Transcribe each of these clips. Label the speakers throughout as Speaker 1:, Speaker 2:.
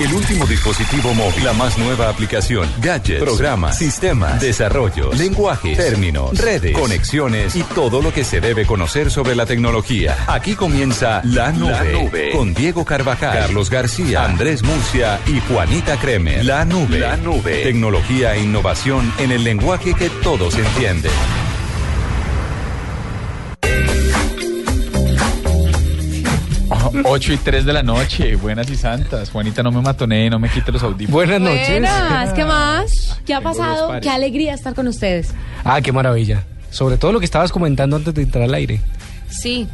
Speaker 1: El último dispositivo móvil, la más nueva aplicación, gadgets, programas, sistemas, desarrollo, lenguajes, términos, redes, conexiones. Y todo lo que se debe conocer sobre la tecnología. Aquí comienza La Nube, con Diego Carvajal, Carlos García, Andrés Murcia y Juanita Kremer. La Nube. La Nube. Tecnología e innovación en el lenguaje que todos entienden.
Speaker 2: 8 y 3 de la noche, buenas y santas. Juanita, no me matonee, no me quite los audífonos.
Speaker 3: Buenas noches.
Speaker 4: Buenas, ¿qué más? ¿Qué ha pasado? Qué alegría estar con ustedes.
Speaker 3: Ah, qué maravilla. Sobre todo lo que estabas comentando antes de entrar al aire.
Speaker 4: Sí,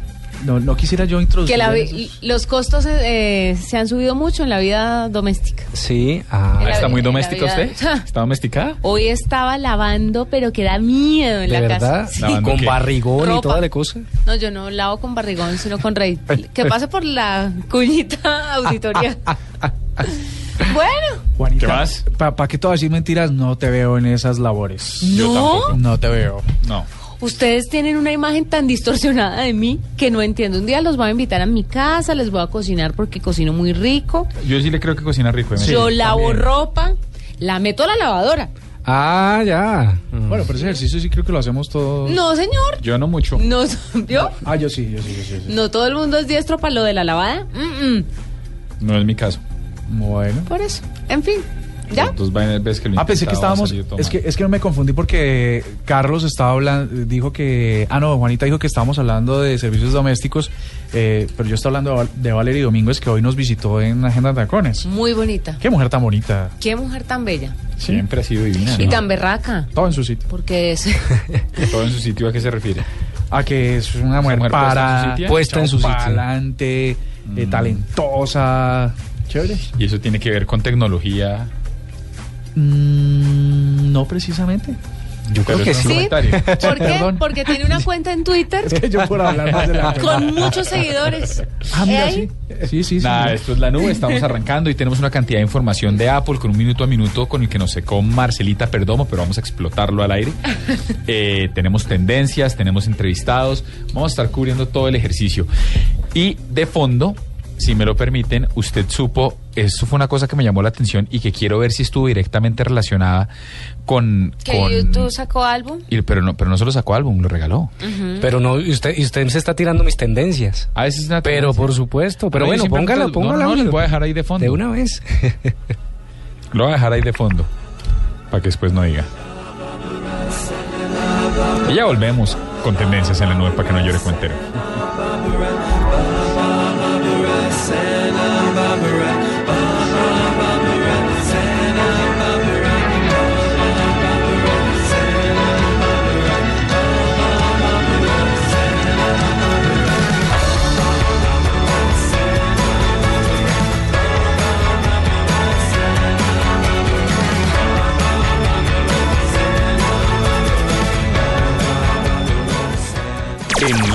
Speaker 2: No, no quisiera yo introducir.
Speaker 4: que la vi- los costos eh, se han subido mucho en la vida doméstica.
Speaker 3: Sí. Ah,
Speaker 4: la
Speaker 2: ¿Está
Speaker 4: vi-
Speaker 2: muy doméstica usted? ¿Está domesticada?
Speaker 4: Hoy estaba lavando, pero que da miedo en
Speaker 3: ¿De
Speaker 4: la
Speaker 3: verdad?
Speaker 4: casa. Sí.
Speaker 3: Con
Speaker 2: qué?
Speaker 3: barrigón y toda la cosa.
Speaker 4: No, yo no lavo con barrigón, sino con rey. Que pase por la cuñita auditoría. bueno,
Speaker 2: ¿Qué más?
Speaker 5: ¿Para qué te voy a decir mentiras? No te veo en esas labores.
Speaker 2: Yo
Speaker 4: ¿no?
Speaker 2: tampoco.
Speaker 5: No te veo.
Speaker 2: No.
Speaker 4: Ustedes tienen una imagen tan distorsionada de mí que no entiendo. Un día los voy a invitar a mi casa, les voy a cocinar porque cocino muy rico.
Speaker 2: Yo sí le creo que cocina rico. ¿eh?
Speaker 4: yo lavo
Speaker 5: también.
Speaker 4: ropa, la meto a la lavadora.
Speaker 3: Ah, ya.
Speaker 5: Bueno, pero ese ejercicio sí creo que lo hacemos todos.
Speaker 4: No, señor.
Speaker 2: Yo no mucho.
Speaker 4: No, ¿vio?
Speaker 5: Ah, yo sí, yo sí, yo sí. yo sí.
Speaker 4: No todo el mundo es diestro para lo de la lavada. Mm, mm.
Speaker 2: No es mi caso.
Speaker 5: Bueno.
Speaker 4: Por eso. En fin. ¿Ya?
Speaker 2: Vainas veces que lo
Speaker 5: Ah, pensé que estábamos. Es que, es que no me confundí porque Carlos estaba hablando. Dijo que. Ah, no, Juanita dijo que estábamos hablando de servicios domésticos. eh, pero yo estaba hablando de, Val- de Valerie Domínguez que hoy nos visitó en Agenda Tacones.
Speaker 4: Muy bonita.
Speaker 5: Qué mujer tan bonita.
Speaker 4: Qué mujer tan bella.
Speaker 2: Siempre ha sido divina.
Speaker 4: Y
Speaker 2: ¿no?
Speaker 4: tan berraca.
Speaker 5: Todo en su sitio.
Speaker 4: Porque es.
Speaker 2: Todo en su sitio, ¿a qué se refiere?
Speaker 5: A que es una mujer,
Speaker 2: mujer
Speaker 5: para.
Speaker 3: Puesta en su sitio.
Speaker 5: Adelante,
Speaker 2: Mm.
Speaker 5: talentosa. Chévere.
Speaker 2: Y eso tiene que ver con tecnología.
Speaker 5: Mm, no precisamente.
Speaker 3: Yo creo que
Speaker 2: es un
Speaker 3: sí.
Speaker 4: ¿Sí?
Speaker 2: comentario.
Speaker 4: ¿Por qué?
Speaker 5: Perdón.
Speaker 4: Porque tiene una cuenta en Twitter
Speaker 5: Es que yo por hablar más de la
Speaker 4: con muchos seguidores.
Speaker 5: Ah,
Speaker 4: ¿Eh,
Speaker 5: mira,
Speaker 4: ahí?
Speaker 5: sí. Sí, sí, sí.
Speaker 2: Nada, esto es la nube, estamos arrancando y tenemos una cantidad de información de Apple con un minuto a minuto con el que nos secó Marcelita Perdomo, pero vamos a explotarlo al aire. Eh, tenemos tendencias, tenemos entrevistados, vamos a estar cubriendo todo el ejercicio. Y de fondo, si me lo permiten, usted supo, eso fue una cosa que me llamó la atención y que quiero ver si estuvo directamente relacionada con...
Speaker 4: Que
Speaker 2: con
Speaker 4: YouTube sacó álbum.
Speaker 2: y- pero, no, pero no solo sacó álbum, lo regaló.
Speaker 3: Pero no, y usted, y usted se está tirando mis tendencias.
Speaker 2: A veces es una
Speaker 3: Pero
Speaker 2: tendencia.
Speaker 3: por supuesto. Pero
Speaker 2: No,
Speaker 3: bueno, póngala,
Speaker 2: no,
Speaker 3: póngala.
Speaker 2: no, les voy a dejar ahí de fondo.
Speaker 3: De una vez.
Speaker 2: Lo voy a dejar ahí de fondo. Para que después no diga. Y ya volvemos con tendencias en la nube para que no llore cuentero.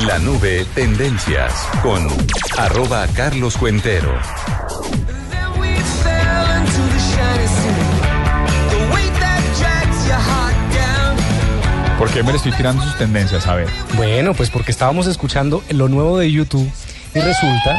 Speaker 1: En la nube, tendencias con arroba Carlos Cuentero.
Speaker 2: ¿Por qué me le estoy tirando sus tendencias? A ver.
Speaker 3: Bueno, pues porque estábamos escuchando lo nuevo de YouTube y resulta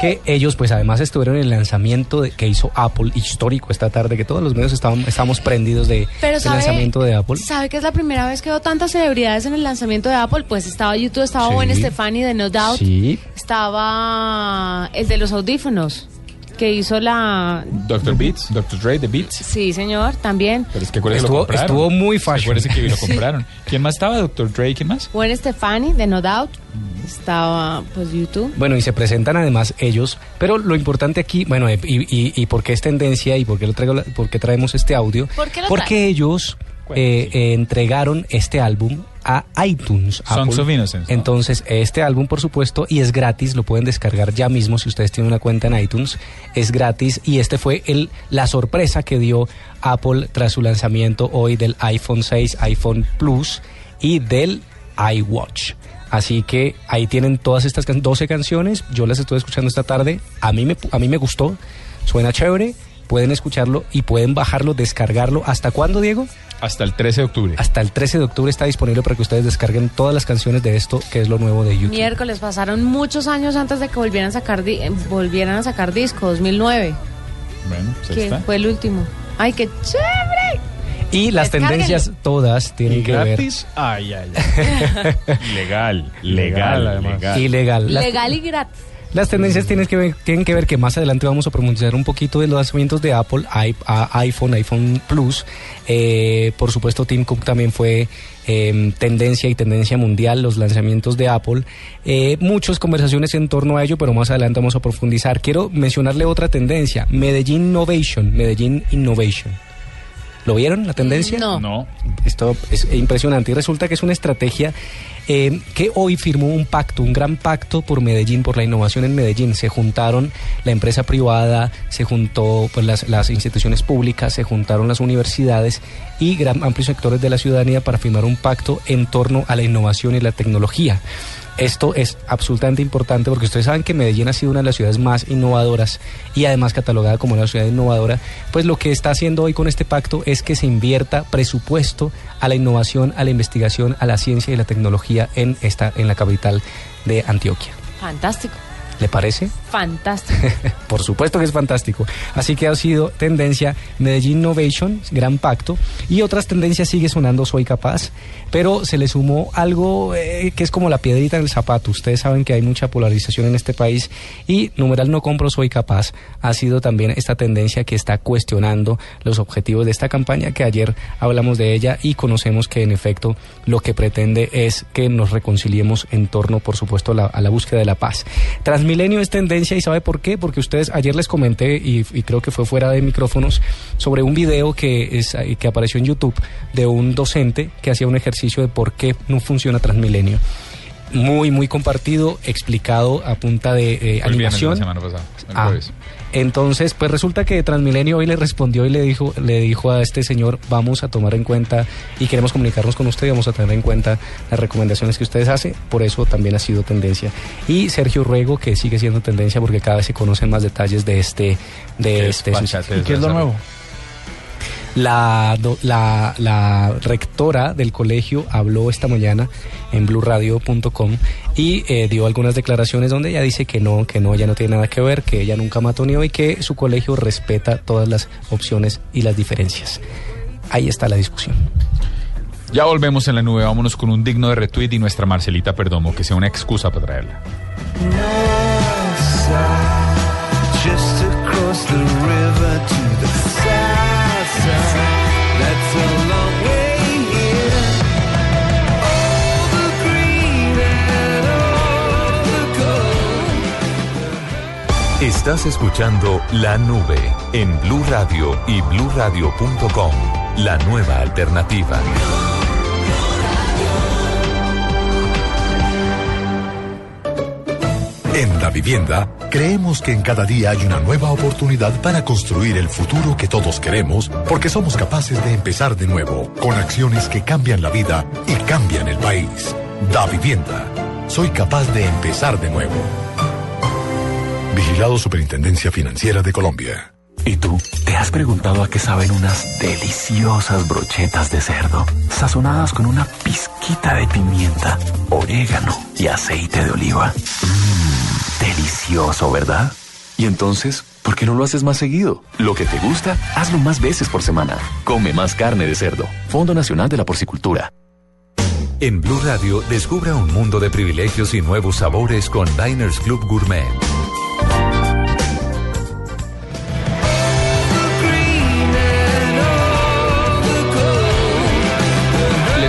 Speaker 3: que ellos pues además estuvieron en el lanzamiento de- que hizo Apple histórico esta tarde, que todos los medios estaban, estábamos prendidos de,
Speaker 4: Pero
Speaker 3: del lanzamiento de Apple.
Speaker 4: ¿Sabe que es la primera vez que veo tantas celebridades en el lanzamiento de Apple? Pues estaba YouTube, estaba
Speaker 3: Sí.
Speaker 4: Gwen Stefani de No Doubt.
Speaker 3: Sí.
Speaker 4: Estaba el de los audífonos, que hizo la...
Speaker 2: Dr. Beats, Dr. Dre, The Beats.
Speaker 4: Sí, señor, también.
Speaker 2: Pero es que acuérdese que lo
Speaker 3: Estuvo-
Speaker 2: compraron.
Speaker 3: estuvo muy fashion.
Speaker 2: Acuérdese que lo compraron. ¿Quién más estaba? Dr. Dre, ¿quién más?
Speaker 4: Gwen Stefani de No Doubt. Estaba, pues, YouTube.
Speaker 3: Bueno, y se presentan además ellos, pero lo importante aquí, bueno, eh, y, y, y por qué es tendencia y por qué, lo traigo, la- por qué traemos este audio,
Speaker 4: ¿Por qué lo
Speaker 3: porque ellos eh, eh, entregaron este álbum a iTunes.
Speaker 2: Songs of Innocence, ¿no?
Speaker 3: Entonces, este álbum, por supuesto, y es gratis, lo pueden descargar ya mismo si ustedes tienen una cuenta en iTunes, es gratis y este fue el, la sorpresa que dio Apple tras su lanzamiento hoy del iPhone 6, iPhone Plus y del iWatch. Así que ahí tienen todas estas can- 12 canciones, yo las estuve escuchando esta tarde, a mí me, a mí me gustó, suena chévere, pueden escucharlo y pueden bajarlo, descargarlo. ¿Hasta cuándo, Diego?
Speaker 2: Hasta el 13 de octubre.
Speaker 3: Hasta el 13 de octubre está disponible para que ustedes descarguen todas las canciones de esto, que es lo nuevo de YouTube.
Speaker 4: Miércoles pasaron muchos años antes de que volvieran a sacar di- eh, volvieran a sacar disco, 2009.
Speaker 2: Bueno, pues
Speaker 4: que
Speaker 2: está.
Speaker 4: fue el último. Ay, qué chévere.
Speaker 3: Y las tendencias todas tienen
Speaker 5: ¿Y
Speaker 3: que ver
Speaker 5: gratis? Ay, ay, ay.
Speaker 2: Legal, legal,
Speaker 5: Legal, además.
Speaker 2: legal.
Speaker 3: ilegal.
Speaker 4: Legal y gratis.
Speaker 3: Las tendencias tienen que, ver, tienen que ver que más adelante vamos a profundizar un poquito de los lanzamientos de Apple, iPhone, iPhone Plus. Eh, por supuesto, Tim Cook también fue eh, tendencia y tendencia mundial, los lanzamientos de Apple. Eh, muchas conversaciones en torno a ello, pero más adelante vamos a profundizar. Quiero mencionarle otra tendencia, Medellín Innovation, Medellín Innovation. ¿Lo vieron la tendencia?
Speaker 4: No.
Speaker 2: No,
Speaker 3: Esto es impresionante y resulta que es una estrategia eh, que hoy firmó un pacto, un gran pacto por Medellín, por la innovación en Medellín. Se juntaron la empresa privada, se juntó pues, las, las instituciones públicas, se juntaron las universidades y gran, amplios sectores de la ciudadanía para firmar un pacto en torno a la innovación y la tecnología. Esto es absolutamente importante porque ustedes saben que Medellín ha sido una de las ciudades más innovadoras y además catalogada como una ciudad innovadora. Pues lo que está haciendo hoy con este pacto es que se invierta presupuesto a la innovación, a la investigación, a la ciencia y la tecnología en esta en la capital de Antioquia.
Speaker 4: Fantástico.
Speaker 3: ¿Le parece?
Speaker 4: Fantástico.
Speaker 3: Por supuesto que es fantástico. Así que ha sido tendencia Medellín Innovation, gran pacto. Y otras tendencias sigue sonando Soy Capaz, pero se le sumó algo eh, que es como la piedrita en el zapato. Ustedes saben que hay mucha polarización en este país y numeral no compro Soy Capaz ha sido también esta tendencia que está cuestionando los objetivos de esta campaña que ayer hablamos de ella y conocemos que en efecto lo que pretende es que nos reconciliemos en torno, por supuesto, a la, a la búsqueda de la paz. Transmilenio es tendencia y ¿sabe por qué? Porque ustedes ayer les comenté y, y creo que fue fuera de micrófonos sobre un video que, es, eh, que apareció en YouTube de un docente que hacía un ejercicio de por qué no funciona Transmilenio. Muy, muy compartido, explicado a punta de eh, animación.
Speaker 2: la semana pasada, el
Speaker 3: Ah, entonces, pues resulta que Transmilenio hoy le respondió y le dijo, le dijo a este señor, vamos a tomar en cuenta y queremos comunicarnos con usted y vamos a tener en cuenta las recomendaciones que ustedes hacen, por eso también ha sido tendencia. Y Sergio Ruego, que sigue siendo tendencia porque cada vez se conocen más detalles de este, de
Speaker 2: Qué
Speaker 3: este.
Speaker 5: ¿Y qué es lo nuevo?
Speaker 3: La, la, la rectora del colegio habló esta mañana en blueradio.com y eh, dio algunas declaraciones donde ella dice que no, que no, ella no tiene nada que ver, que ella nunca matoneó y que su colegio respeta todas las opciones y las diferencias. Ahí está la discusión.
Speaker 2: Ya volvemos en la nube, vámonos con un digno de retweet y nuestra Marcelita Perdomo, que sea una excusa para traerla.
Speaker 1: Estás escuchando La Nube en Blue Radio y bluradio.com. La nueva alternativa.
Speaker 6: En la vivienda, creemos que en cada día hay una nueva oportunidad para construir el futuro que todos queremos, porque somos capaces de empezar de nuevo, con acciones que cambian la vida y cambian el país. Da vivienda. Soy capaz de empezar de nuevo. Vigilado Superintendencia Financiera de Colombia.
Speaker 7: ¿Y tú? ¿Te has preguntado a qué saben unas deliciosas brochetas de cerdo, sazonadas con una pizquita de pimienta, orégano y aceite de oliva? Mmm, delicioso, ¿verdad? Y entonces, ¿por qué no lo haces más seguido? Lo que te gusta, hazlo más veces por semana. Come más carne de cerdo. Fondo Nacional de la Porcicultura.
Speaker 1: En Blue Radio, descubra un mundo de privilegios y nuevos sabores con Diners Club Gourmet.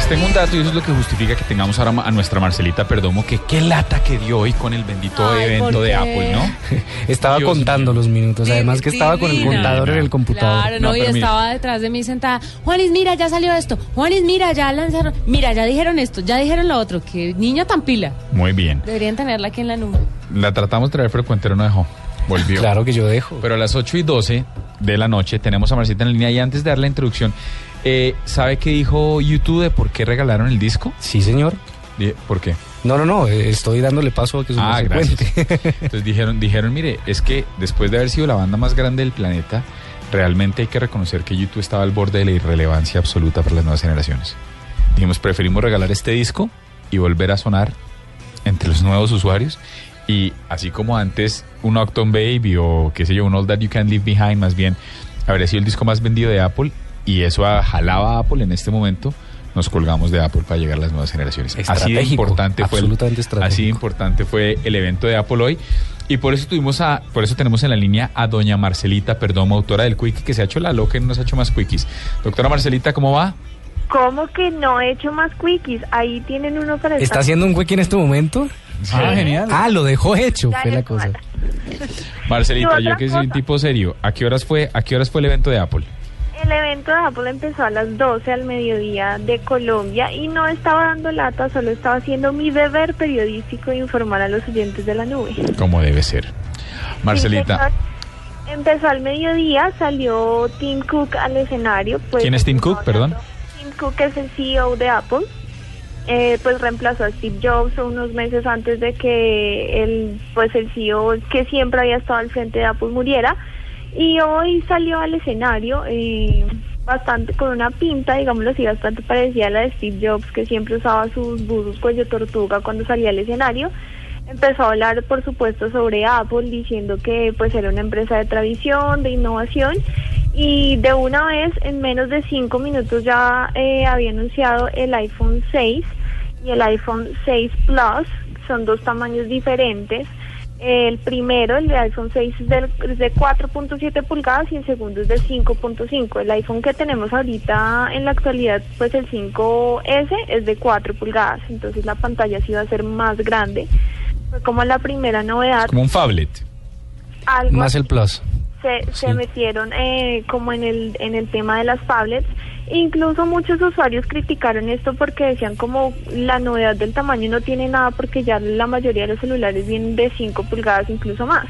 Speaker 2: Tengo un dato y eso es lo que justifica que tengamos ahora a nuestra Marcelita Perdomo, que qué lata que dio hoy con el bendito
Speaker 4: Ay,
Speaker 2: evento
Speaker 4: ¿por
Speaker 2: de? Apple, ¿no?
Speaker 3: Estaba
Speaker 2: Dios
Speaker 3: contando
Speaker 2: mío.
Speaker 3: los minutos, además que estaba con el contador en el computador.
Speaker 4: Claro,
Speaker 2: No,
Speaker 4: no, y estaba detrás de mí sentada. Juanis, mira, ya salió esto. Juanis, mira, ya lanzaron. Mira, ya dijeron esto, ya dijeron lo otro. Que niña tan pila.
Speaker 2: Muy bien.
Speaker 4: Deberían tenerla aquí en la nube.
Speaker 2: La tratamos de traer, pero el cuentero no dejó. Volvió.
Speaker 3: Claro que yo dejo.
Speaker 2: Pero a las 8 y 12 de la noche tenemos a Marcita en la línea y antes de dar la introducción, eh, ¿sabe qué dijo YouTube de por qué regalaron el disco?
Speaker 3: Sí, señor.
Speaker 2: ¿Por qué?
Speaker 3: No, no, no, eh, estoy dándole paso a que su
Speaker 2: Ah, gracias. Entonces dijeron, dijeron, mire, es que después de haber sido la banda más grande del planeta, realmente hay que reconocer que YouTube estaba al borde de la irrelevancia absoluta para las nuevas generaciones. Dijimos, preferimos regalar este disco y volver a sonar entre los nuevos usuarios Y así como antes un Octon Baby o qué sé yo, un All That You Can Leave Behind, más bien, habría sido el disco más vendido de Apple y eso jalaba a Apple en este momento. Nos colgamos de Apple para llegar a las nuevas generaciones. Así de importante fue el,
Speaker 3: absolutamente
Speaker 2: así de importante fue el evento de Apple hoy. Y por eso tuvimos a, por eso tenemos en la línea a doña Marcelita Perdomo, autora del Quickie, que se ha hecho la loca y no nos ha hecho más quickies. Doctora Marcelita, ¿cómo va?
Speaker 8: ¿Cómo que no he hecho más quickies? Ahí tienen uno para
Speaker 3: ¿Está
Speaker 8: estar-
Speaker 3: haciendo un wiki en este momento?
Speaker 5: Ah, genial.
Speaker 3: Ah, lo dejó hecho,
Speaker 8: Ya
Speaker 3: fue la cosa.
Speaker 2: Marcelita, yo que soy un tipo serio, ¿a qué horas fue, a qué horas fue el evento de Apple?
Speaker 8: El evento de Apple empezó a las 12 al mediodía de Colombia y no estaba dando lata, solo estaba haciendo mi deber periodístico de informar a los oyentes de la nube.
Speaker 2: Como debe ser. Marcelita,
Speaker 8: Sí. Empezó al mediodía, salió Tim Cook al escenario. Pues,
Speaker 2: ¿Quién es Tim Cook, perdón?
Speaker 8: Tim Cook es el CEO de Apple. Eh, pues reemplazó a Steve Jobs unos meses antes de que el, pues el CEO que siempre había estado al frente de Apple muriera. Y hoy salió al escenario eh, bastante con una pinta, digámoslo así, bastante parecida a la de Steve Jobs, que siempre usaba sus buzos cuello tortuga cuando salía al escenario. Empezó a hablar, por supuesto, sobre Apple, diciendo que pues era una empresa de tradición, de innovación, y de una vez, en menos de cinco minutos, ya eh, había anunciado el iPhone 6 y el iPhone 6 Plus, son dos tamaños diferentes. El primero, el de iPhone 6, es, del- es de 4.7 pulgadas y el segundo es de 5.5. El iPhone que tenemos ahorita en la actualidad, pues el 5S es de 4 pulgadas, entonces la pantalla sí va a ser más grande. Fue como la primera novedad.
Speaker 2: como un phablet.
Speaker 8: Algo
Speaker 3: Más el plus.
Speaker 8: Se, se metieron eh, como en el, en el tema de las tablets. Incluso muchos usuarios criticaron esto porque decían como la novedad del tamaño no tiene nada porque ya la mayoría de los celulares vienen de 5 pulgadas, incluso más.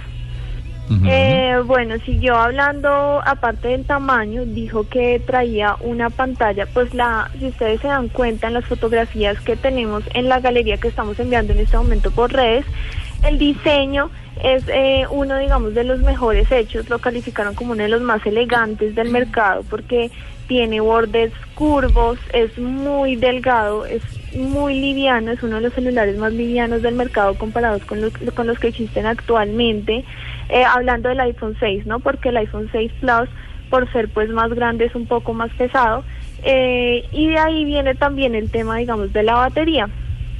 Speaker 8: Eh, bueno, siguió hablando, aparte del tamaño, dijo que traía una pantalla, pues la, si ustedes se dan cuenta en las fotografías que tenemos en la galería que estamos enviando en este momento por redes, el diseño es eh, uno, digamos, de los mejores hechos, lo calificaron como uno de los más elegantes del mercado porque tiene bordes curvos, es muy delgado, es muy liviano, es uno de los celulares más livianos del mercado comparados con los, con los que existen actualmente. Eh, hablando del iPhone 6, ¿no? Porque el iPhone 6 Plus, por ser pues más grande, es un poco más pesado. Eh, y de ahí viene también el tema, digamos, de la batería.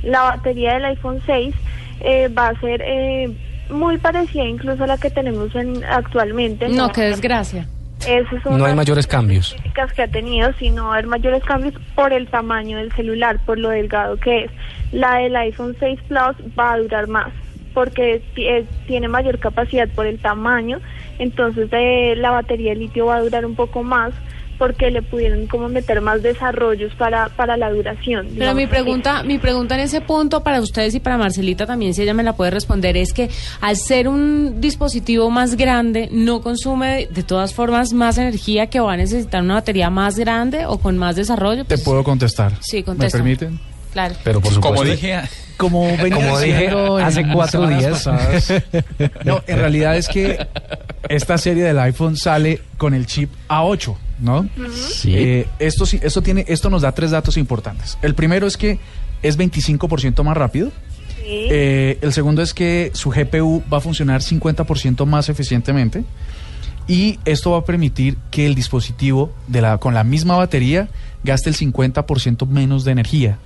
Speaker 8: La batería del iPhone 6 eh, va a ser eh, muy parecida incluso a la que tenemos en, actualmente.
Speaker 4: No, qué desgracia.
Speaker 8: Es
Speaker 3: No hay mayores cambios.
Speaker 8: que ha tenido, sino haber mayores cambios por el tamaño del celular, por lo delgado que es. La del iPhone 6 Plus va a durar más, porque eh, tiene mayor capacidad por el tamaño, entonces eh, la batería de litio va a durar un poco más, porque le pudieron como meter más desarrollos para, para la duración.
Speaker 4: Pero mi
Speaker 8: así.
Speaker 4: pregunta, mi pregunta en ese punto para ustedes y para Marcelita también, si ella me la puede responder, es que al ser un dispositivo más grande, no consume de todas formas más energía que va a necesitar una batería más grande o con más desarrollo.
Speaker 5: Te
Speaker 4: Pues,
Speaker 5: puedo contestar.
Speaker 4: Sí,
Speaker 5: ¿Me permiten?
Speaker 4: Claro.
Speaker 3: Pero por supuesto.
Speaker 2: Como dije,
Speaker 5: Como, venía
Speaker 3: Como dije
Speaker 5: diciendo en
Speaker 3: hace cuatro días.
Speaker 5: pasadas, no, en realidad es que esta serie del iPhone sale con el chip A8, ¿no?
Speaker 3: Sí.
Speaker 5: Eh, esto, sí- esto, tiene, esto nos da tres datos importantes. El primero es que es 25% más rápido.
Speaker 8: Sí.
Speaker 5: Eh, el segundo es que su GPU va a funcionar 50% más eficientemente. Y esto va a permitir que el dispositivo de la, con la misma batería gaste el 50% menos de energía.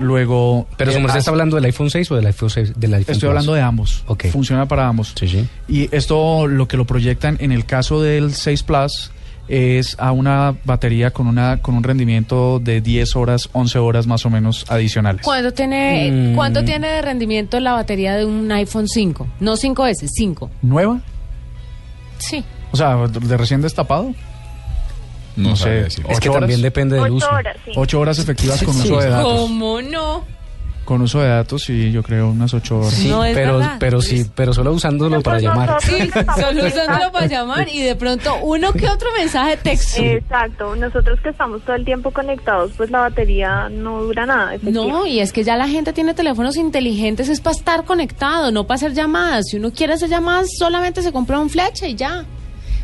Speaker 5: Luego.
Speaker 3: Pero su
Speaker 5: eh,
Speaker 3: merced
Speaker 5: ah,
Speaker 3: está hablando del iPhone 6 o del iPhone 6 del iPhone
Speaker 5: Estoy
Speaker 3: Plus?
Speaker 5: hablando de ambos.
Speaker 3: Ok.
Speaker 5: Funciona para ambos.
Speaker 3: Sí, sí.
Speaker 5: Y esto lo que lo proyectan en el caso del 6 Plus es a una batería con una con un rendimiento de 10 horas, 11 horas más o menos adicionales.
Speaker 4: ¿Cuánto tiene,
Speaker 3: Mm.
Speaker 4: ¿Cuánto tiene de rendimiento la batería de un iPhone 5? No 5S, 5.
Speaker 5: ¿Nueva?
Speaker 4: Sí.
Speaker 5: O sea, de recién destapado.
Speaker 2: No,
Speaker 5: No
Speaker 2: sé. decir.
Speaker 3: Es que
Speaker 5: ¿Ocho
Speaker 3: también depende del
Speaker 8: Ocho
Speaker 3: uso.
Speaker 8: horas, sí.
Speaker 5: 8 horas efectivas con
Speaker 3: Sí.
Speaker 5: uso de datos.
Speaker 4: ¿Cómo no?
Speaker 5: Con uso de datos, sí, yo creo unas 8 horas.
Speaker 3: Sí,
Speaker 4: No es
Speaker 3: pero,
Speaker 4: verdad.
Speaker 3: pero sí, pero solo usándolo para llamar.
Speaker 4: Sí, solo usándolo para llamar y de pronto uno que otro mensaje de texto.
Speaker 8: Exacto, nosotros que estamos todo el tiempo conectados, pues la batería no dura nada.
Speaker 4: No, y es que ya la gente tiene teléfonos inteligentes, es para estar conectado, no para hacer llamadas. Si uno quiere hacer llamadas, solamente se compra un flecha y ya.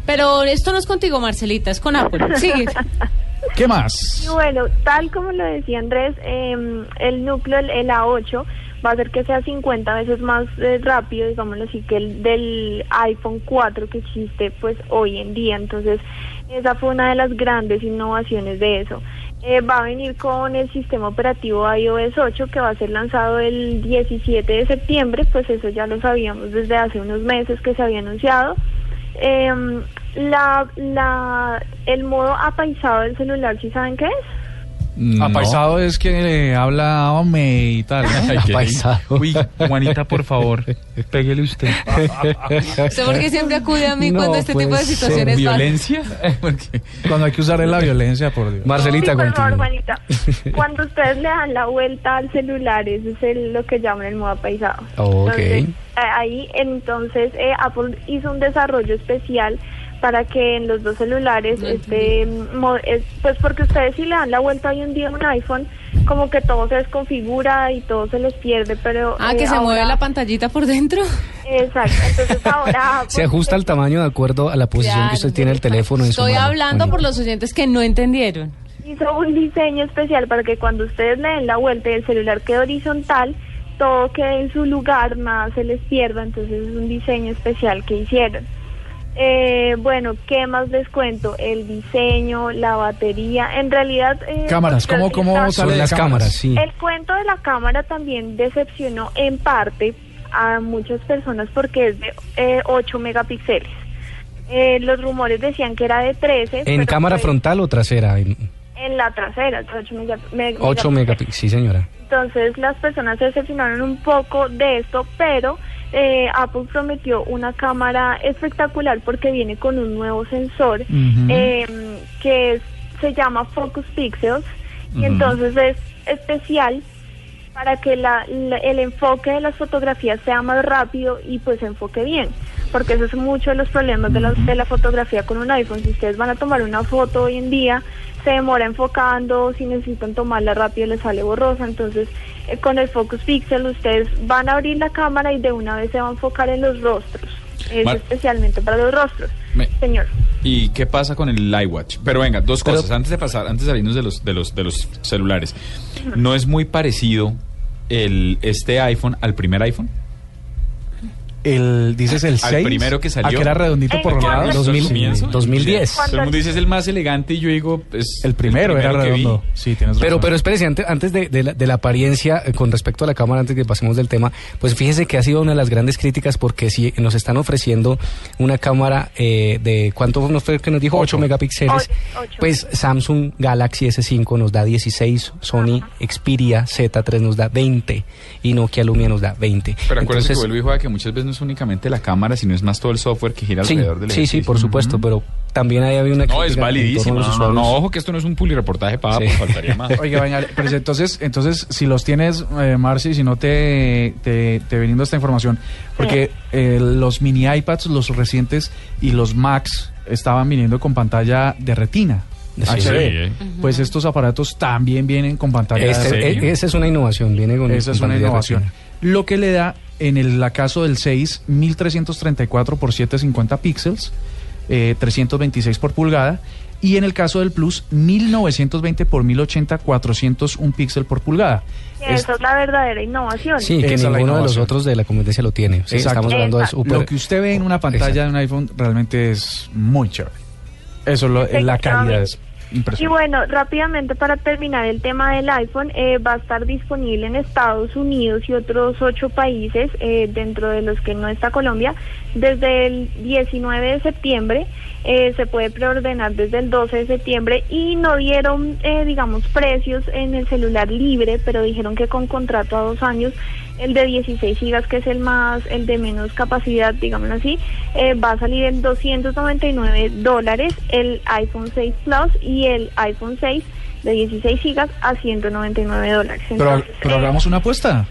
Speaker 4: Pero esto no es contigo, Marcelita, es con Apple. Sigue.
Speaker 5: ¿Qué más?
Speaker 8: Y bueno, tal como lo decía Andrés, eh, el núcleo, el, el A8, va a hacer que sea 50 veces más eh, rápido, digámoslo así, que el del iPhone 4 que existe pues hoy en día. Entonces, esa fue una de las grandes innovaciones de eso. Eh, va a venir con el sistema operativo iOS 8 que va a ser lanzado el 17 de septiembre, pues eso ya lo sabíamos desde hace unos meses que se había anunciado. Em, la, la, el modo apaisado del celular, ¿sí saben qué es?
Speaker 2: No.
Speaker 5: Apaisado es que le habla hombre y tal.
Speaker 3: Apaisado.
Speaker 2: Uy, Juanita, por favor, péguele usted.
Speaker 4: ¿Usted por qué siempre acude a mí
Speaker 3: No,
Speaker 4: cuando este tipo de
Speaker 3: pues,
Speaker 4: situaciones?
Speaker 2: ¿Violencia? Porque-
Speaker 5: Cuando hay que usar es la violencia, por Dios.
Speaker 3: Marcelita,
Speaker 8: Sí, por favor. Juanita. Cuando ustedes le dan la vuelta al celular, eso es el- lo que llaman el modo apaisado.
Speaker 3: Ok.
Speaker 8: Entonces, eh, ahí, entonces, eh, Apple hizo un desarrollo especial para que en los dos celulares,
Speaker 4: No
Speaker 8: este, mo- es- pues porque ustedes si le dan la vuelta hoy en día a un iPhone, como que todo se desconfigura y todo se les pierde, pero...
Speaker 4: Ah,
Speaker 8: eh,
Speaker 4: que se mueve la pantallita por dentro.
Speaker 8: Exacto, entonces ahora...
Speaker 3: Se
Speaker 8: pues,
Speaker 3: ajusta al tamaño de acuerdo a la posición
Speaker 4: Claro,
Speaker 3: que usted tiene el teléfono en su
Speaker 4: Estoy
Speaker 3: mano.
Speaker 4: hablando por los oyentes que no entendieron.
Speaker 8: hizo un diseño especial para que cuando ustedes le den la vuelta y el celular quede horizontal, todo quede en su lugar, nada se les pierda, entonces es un diseño especial que hicieron. Eh, bueno, ¿qué más les cuento? El diseño, la batería, en realidad... eh,
Speaker 5: Cámaras, ¿cómo, cómo
Speaker 3: las cámaras, sí.
Speaker 8: el cuento de la cámara también decepcionó en parte a muchas personas porque es de eh, 8 megapíxeles. Eh, los rumores decían que era de 13.
Speaker 3: ¿En cámara
Speaker 8: fue
Speaker 3: frontal o trasera? En
Speaker 8: En la trasera, de 8 mega- me-
Speaker 3: 8 megapíxeles, sí señora.
Speaker 8: Entonces las personas se decepcionaron un poco de esto, pero eh, Apple prometió una cámara espectacular porque viene con un nuevo sensor eh, que es- se llama Focus Pixels. Y entonces es especial para que la- la- el enfoque de las fotografías sea más rápido y pues se enfoque bien, porque eso es mucho de los problemas de la, de la fotografía con un iPhone. Si ustedes van a tomar una foto hoy en día, se demora enfocando, si necesitan tomarla rápido les sale borrosa, entonces eh, con el Focus Pixel ustedes van a abrir la cámara y de una vez se va a enfocar en los rostros, es
Speaker 2: Mar-
Speaker 8: especialmente para los rostros.
Speaker 2: Me-
Speaker 8: Señor.
Speaker 2: ¿Y qué pasa con el iWatch? Pero venga, dos
Speaker 3: Pero-
Speaker 2: cosas. Antes de pasar, antes de salirnos de los, de los, de los celulares. ¿No es muy parecido el, este iPhone al primer iPhone?
Speaker 5: El, dices el
Speaker 2: Al
Speaker 5: 6.
Speaker 2: primero que salió.
Speaker 5: ¿A que era redondito
Speaker 8: ¿En
Speaker 5: por los
Speaker 8: cuál?
Speaker 5: lados?
Speaker 3: 2000,
Speaker 2: comienzo.
Speaker 3: 2010.
Speaker 2: Todo el mundo dice es el más elegante y yo digo, es
Speaker 5: El primero, era redondo. Sí, tienes
Speaker 3: Pero,
Speaker 5: razón.
Speaker 3: pero espérese, antes, antes de, de la, de la apariencia, eh, con respecto a la cámara, antes que pasemos del tema, pues fíjese que ha sido una de las grandes críticas porque si nos están ofreciendo una cámara eh, de, ¿cuánto nos fue que nos dijo? 8 megapíxeles. Pues Samsung Galaxy S5 nos da 16, Sony Xperia Z3 nos da 20 y Nokia Lumia nos da 20.
Speaker 2: Pero acuérdense que vuelvo y juega que muchas veces no es únicamente la cámara, sino es más todo el software que gira
Speaker 3: Sí,
Speaker 2: alrededor del
Speaker 3: sí, sí,
Speaker 2: edificio.
Speaker 3: por supuesto, pero también ahí había una
Speaker 2: No, es validísimo. No, no, no, ojo que esto no es un pulireportaje para
Speaker 3: Sí.
Speaker 2: pues faltaría más.
Speaker 5: Oiga, venga, pero entonces, entonces, si los tienes, eh, Marci, si no te, te, te brindo esta información, porque eh, los mini iPads, los recientes y los Macs estaban viniendo con pantalla de retina.
Speaker 3: Sí.
Speaker 5: HD.
Speaker 2: Sí, eh.
Speaker 5: Pues estos aparatos también vienen con pantalla
Speaker 3: Este-
Speaker 5: de
Speaker 3: e- esa es una innovación, viene con
Speaker 5: Esa es una innovación. Lo que le da, en el la caso del 6, 1334 por 750 píxeles, eh, 326 por pulgada. Y en el caso del Plus, 1920 por 1080, 401 píxel por pulgada.
Speaker 8: Esa es la verdadera innovación.
Speaker 3: Sí, que
Speaker 5: Esa
Speaker 3: ninguno de los otros de la competencia lo tiene. Sí, estamos hablando de super-
Speaker 5: Lo que usted ve en una pantalla
Speaker 3: Exacto.
Speaker 5: de un iPhone realmente es muy chévere. Eso es, lo- es la calidad.
Speaker 8: Y bueno, rápidamente para terminar el tema del iPhone, eh, va a estar disponible en Estados Unidos y otros ocho países, eh, dentro de los que no está Colombia, desde el 19 de septiembre. eh, se puede preordenar desde el 12 de septiembre y no dieron, eh, digamos, precios en el celular libre, pero dijeron que con contrato a dos años, el de 16 gigas, que es el más, el de menos capacidad, digámoslo así, eh, va a salir en 299 dólares el iPhone 6 Plus y el iPhone 6 de 16 gigas a 199 dólares.
Speaker 5: Pero,
Speaker 8: Entonces,
Speaker 5: pero
Speaker 8: eh,
Speaker 5: hagamos una apuesta.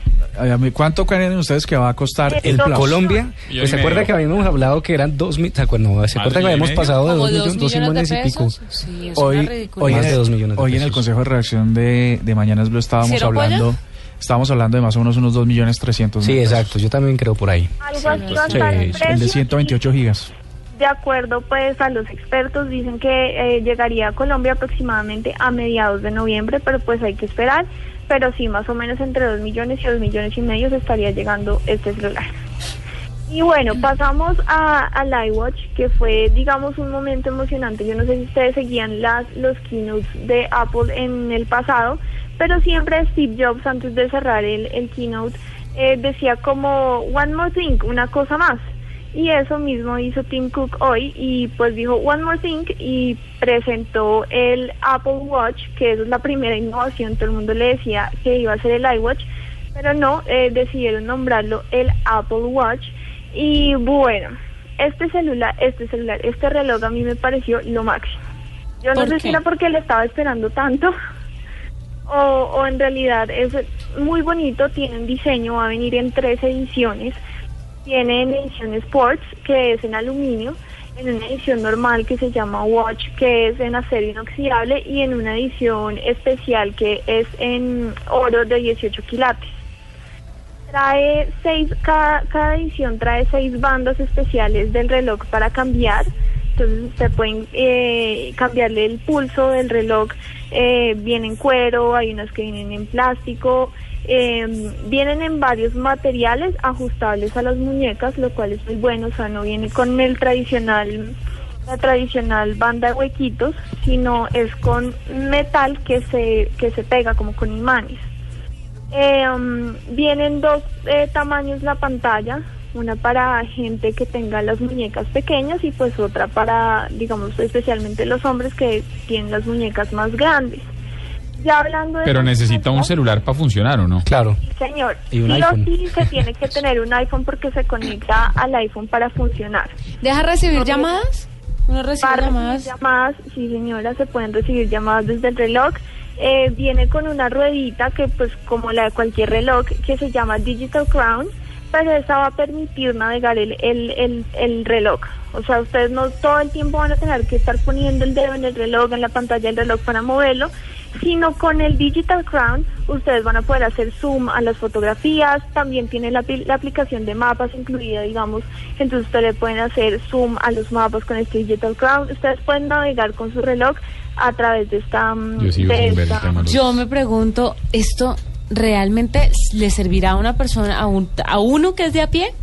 Speaker 5: ¿Cuánto creen ustedes que va a costar el
Speaker 8: Esto-
Speaker 5: Plus?
Speaker 3: Colombia, pues se acuerda que habíamos hablado que eran dos mil, ¿se acuerda? No, se acuerda que habíamos pasado de dos,
Speaker 4: dos
Speaker 3: millones, dos
Speaker 4: millones
Speaker 3: y pico.
Speaker 4: Sí,
Speaker 5: Hoy, hoy,
Speaker 3: Más
Speaker 5: en
Speaker 3: de
Speaker 5: el,
Speaker 3: dos millones de
Speaker 5: hoy en el. Consejo de Redacción de, de Mañanas Blue estábamos
Speaker 4: ¿Cero
Speaker 5: hablando? Estábamos hablando de más o menos unos 2 millones 300
Speaker 3: Sí, exacto, yo también creo por ahí.
Speaker 8: algo así
Speaker 3: Sí,
Speaker 8: el
Speaker 3: de
Speaker 5: El de
Speaker 8: precio.
Speaker 5: 128 gigas.
Speaker 8: De acuerdo pues a los expertos dicen que eh, llegaría a Colombia aproximadamente a mediados de noviembre, pero pues hay que esperar. Pero sí, más o menos entre 2 millones y 2 millones y medio se estaría llegando este celular. Y bueno, pasamos a, al iWatch, que fue, digamos, un momento emocionante. Yo no sé si ustedes seguían las, los keynotes de Apple en el pasado, pero siempre Steve Jobs, antes de cerrar el, el keynote, eh, decía como One More Thing, una cosa más. Y eso mismo hizo Tim Cook hoy y pues dijo One More Thing y presentó el Apple Watch, que es la primera innovación. Todo el mundo le decía que iba a ser el iWatch, pero no, eh, decidieron nombrarlo el Apple Watch. Y bueno, este celular, este celular, este reloj a mí me pareció lo máximo. Yo no
Speaker 4: ¿Por
Speaker 8: sé
Speaker 4: qué?
Speaker 8: si era porque le estaba esperando tanto o, o en realidad es muy bonito, tiene un diseño, va a venir en tres ediciones. Tiene en edición Sports, que es en aluminio, en una edición normal que se llama Watch, que es en acero inoxidable, y en una edición especial que es en oro de 18 quilates. Trae seis, cada, cada edición trae seis bandas especiales del reloj para cambiar. Entonces usted puede eh, cambiarle el pulso del reloj. Eh, viene en cuero, hay unos que vienen en plástico. eh, vienen en varios materiales ajustables a las muñecas, lo cual es muy bueno. O sea, no viene con el tradicional, la tradicional banda de huequitos, sino es con metal que se, que se pega como con imanes. Eh, um, vienen dos eh, tamaños la pantalla, una para gente que tenga las muñecas pequeñas y pues otra para, digamos, especialmente los hombres que tienen las muñecas más grandes. Ya hablando de
Speaker 2: Pero necesita un celular para funcionar, ¿o no?
Speaker 3: Claro.
Speaker 8: Señor,
Speaker 3: Y un
Speaker 8: sí o sí se tiene que tener un iPhone porque se conecta al iPhone para funcionar.
Speaker 4: ¿Deja recibir llamadas? ¿Uno recibe
Speaker 8: Para recibir
Speaker 4: llamadas?
Speaker 8: llamadas, sí señora, se pueden recibir llamadas desde el reloj. Eh, viene con una ruedita que pues como la de cualquier reloj que se llama Digital Crown, pero esa va a permitir navegar el, el, el, el reloj. O sea, ustedes no todo el tiempo van a tener que estar poniendo el dedo en el reloj, en la pantalla del reloj para moverlo, sino con el Digital Crown ustedes van a poder hacer zoom a las fotografías, también tiene la, apli- la aplicación de mapas incluida, digamos, entonces ustedes le pueden hacer zoom a los mapas con este Digital Crown, ustedes pueden navegar con su reloj a través de esta... mm,
Speaker 2: Yo sigo
Speaker 8: de
Speaker 2: sin ver el
Speaker 8: esta-
Speaker 2: tema. de los-
Speaker 4: Yo me pregunto, ¿esto realmente le servirá a una persona, a, un, a uno que es de a pie?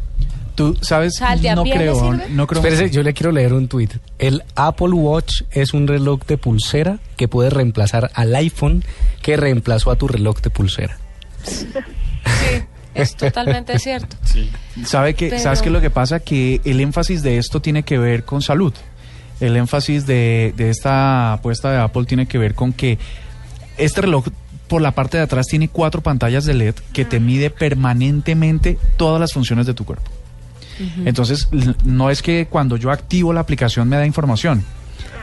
Speaker 5: Tú sabes,
Speaker 4: Sal de a
Speaker 5: no
Speaker 4: pie, ¿le
Speaker 5: creo, no creo.
Speaker 3: Espérese, yo le quiero leer un tuit. El Apple Watch es un reloj de pulsera que puede reemplazar al iPhone que reemplazó a tu reloj de pulsera.
Speaker 4: Es totalmente cierto.
Speaker 5: ¿Sabe que,
Speaker 4: Pero-
Speaker 5: ¿Sabes qué es lo que pasa? Que el énfasis de esto tiene que ver con salud. El énfasis de, de esta apuesta de Apple tiene que ver con que este reloj por la parte de atrás tiene cuatro pantallas de LED que te mide permanentemente todas las funciones de tu cuerpo. Entonces, no es que cuando yo activo la aplicación me da información,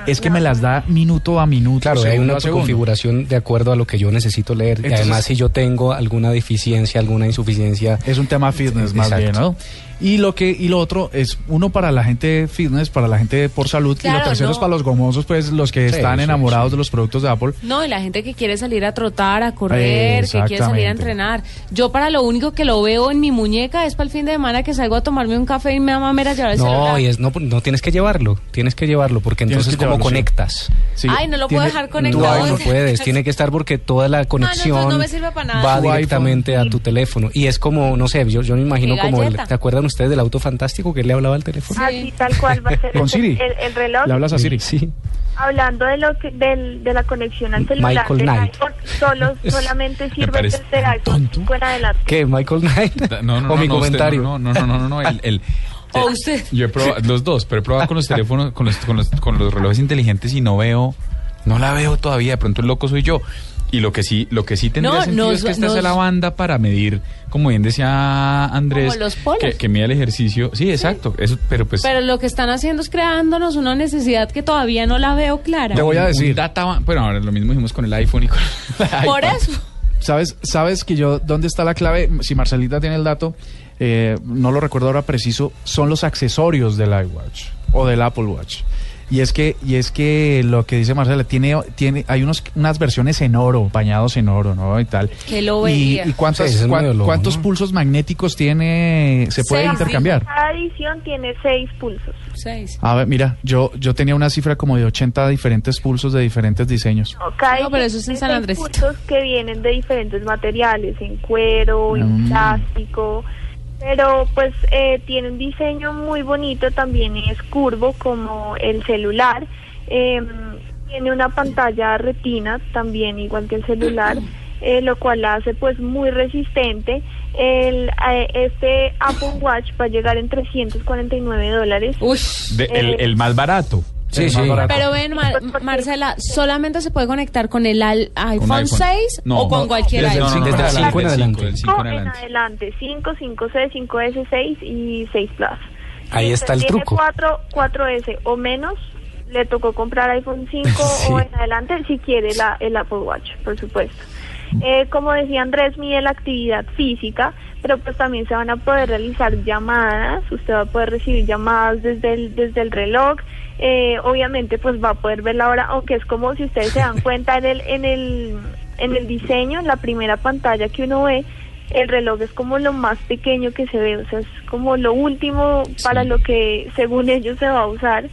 Speaker 5: es que me las da minuto a minuto.
Speaker 3: Claro, hay una configuración de acuerdo a lo que yo necesito leer. y además, si yo tengo alguna deficiencia, alguna insuficiencia.
Speaker 5: Es un tema fitness más
Speaker 3: Exacto.
Speaker 5: bien, ¿no? Y lo que y lo otro es uno para la gente fitness, para la gente por salud y
Speaker 4: Claro,
Speaker 5: lo tercero
Speaker 4: no.
Speaker 5: es para los gomosos, pues los que
Speaker 3: Sí,
Speaker 5: están
Speaker 3: sí,
Speaker 5: enamorados
Speaker 3: sí.
Speaker 5: de los productos de Apple.
Speaker 4: No, y la gente que quiere salir a trotar, a correr, que quiere salir a entrenar. Yo para lo único que lo veo en mi muñeca es para el fin de semana que salgo a tomarme un café y me da mamera llevar el
Speaker 3: No,
Speaker 4: celular.
Speaker 3: y es, no, no tienes que llevarlo, tienes que llevarlo, porque entonces ¿cómo
Speaker 5: llevarlo,
Speaker 3: conectas?
Speaker 5: Sí,
Speaker 4: Ay, no lo puedo dejar
Speaker 3: No,
Speaker 4: conectado.
Speaker 3: no puedes, tiene que estar porque toda la conexión
Speaker 4: entonces no me sirve para nada.
Speaker 3: va directamente a tu teléfono. Y es como, no sé, yo, yo me imagino como el. ¿te acuerdan ustedes del auto fantástico que le hablaba al teléfono?
Speaker 8: Así tal cual va a ser
Speaker 5: Con Siri.
Speaker 8: el, el reloj.
Speaker 5: Le hablas a Siri.
Speaker 3: Sí.
Speaker 8: Hablando de lo que, del, de la conexión al celular
Speaker 3: Michael
Speaker 8: del
Speaker 3: Knight.
Speaker 8: iPhone, solo, solamente sirve el iPhone 5 en adelante.
Speaker 3: ¿Qué, Michael Knight?
Speaker 2: No, no,
Speaker 3: o
Speaker 2: no,
Speaker 3: mi
Speaker 2: no, usted,
Speaker 3: comentario.
Speaker 2: no, no, no, no, no, no, el, el-
Speaker 4: O usted.
Speaker 2: Yo he probado los dos, pero he probado con los teléfonos, con los, con los, con los relojes inteligentes y no veo, no la veo todavía. De pronto el loco soy yo. Y lo que sí, lo que sí tendría
Speaker 4: No,
Speaker 2: sentido
Speaker 4: nos-
Speaker 2: es que esta
Speaker 4: nos-
Speaker 2: sea la banda para medir, como bien decía Andrés,
Speaker 4: Como los polos.
Speaker 2: que, que mida el ejercicio. Sí, exacto. Eso, pero pues.
Speaker 4: Pero lo que están haciendo es creándonos una necesidad que todavía no la veo clara.
Speaker 5: Te voy a decir.
Speaker 2: data bueno, ahora lo mismo hicimos con el iPhone y con el
Speaker 4: Por
Speaker 2: iPad.
Speaker 4: eso.
Speaker 5: ¿Sabes, sabes que yo, ¿dónde está la clave? Si Marcelita tiene el dato, eh, no lo recuerdo ahora preciso, son los accesorios del iWatch o del Apple Watch. Y es que, y es que lo que dice Marcela, tiene, tiene, hay unos, unas versiones en oro, bañados en oro, ¿no? Y tal.
Speaker 4: Que lo
Speaker 5: y,
Speaker 4: veía.
Speaker 5: y cuántas-
Speaker 3: Sí,
Speaker 5: cuántos
Speaker 3: ¿no?
Speaker 5: pulsos magnéticos tiene, se puede
Speaker 8: Seis.
Speaker 5: intercambiar.
Speaker 8: Cada edición tiene seis pulsos.
Speaker 4: Seis.
Speaker 5: A ver, mira, yo, yo tenía una cifra como de 80 diferentes pulsos de diferentes diseños.
Speaker 8: No, cada
Speaker 4: No, pero eso es en San Andresito.
Speaker 8: pulsos que vienen de diferentes materiales, en cuero, en
Speaker 5: Mm.
Speaker 8: plástico. Pero pues eh, tiene un diseño muy bonito, también es curvo como el celular. Eh, tiene una pantalla retina también igual que el celular, eh, lo cual la hace pues muy resistente. El, eh, este Apple Watch va a llegar en 349 dólares.
Speaker 2: De- el, el más barato.
Speaker 3: Sí,
Speaker 5: El
Speaker 3: sí.
Speaker 4: Pero ven, Mar- Marcela, ¿solamente se puede conectar con el al- iPhone,
Speaker 2: iPhone.
Speaker 4: 6
Speaker 2: No,
Speaker 4: o con
Speaker 2: no,
Speaker 4: cualquier
Speaker 5: desde el
Speaker 4: iPhone?
Speaker 5: cinco
Speaker 3: Desde el
Speaker 5: en
Speaker 3: 5 en adelante.
Speaker 2: Del cinco en
Speaker 8: en
Speaker 2: adelante.
Speaker 8: adelante, 5, 5C, 5S6 y 6 Plus.
Speaker 3: Ahí
Speaker 8: Si
Speaker 3: está el
Speaker 8: tiene
Speaker 3: truco.
Speaker 8: 4, 4S o menos, le tocó comprar iPhone 5
Speaker 3: Sí.
Speaker 8: o en adelante si quiere la, el Apple Watch, por supuesto. Eh, como decía Andrés, mide la actividad física, pero pues también se van a poder realizar llamadas, usted va a poder recibir llamadas desde el, desde el reloj, eh, obviamente pues va a poder ver la hora, aunque es como si ustedes se dan cuenta en el, en el, en el diseño, en la primera pantalla que uno ve, el reloj es como lo más pequeño que se ve, o sea, es como lo último para lo que según ellos se va a usar.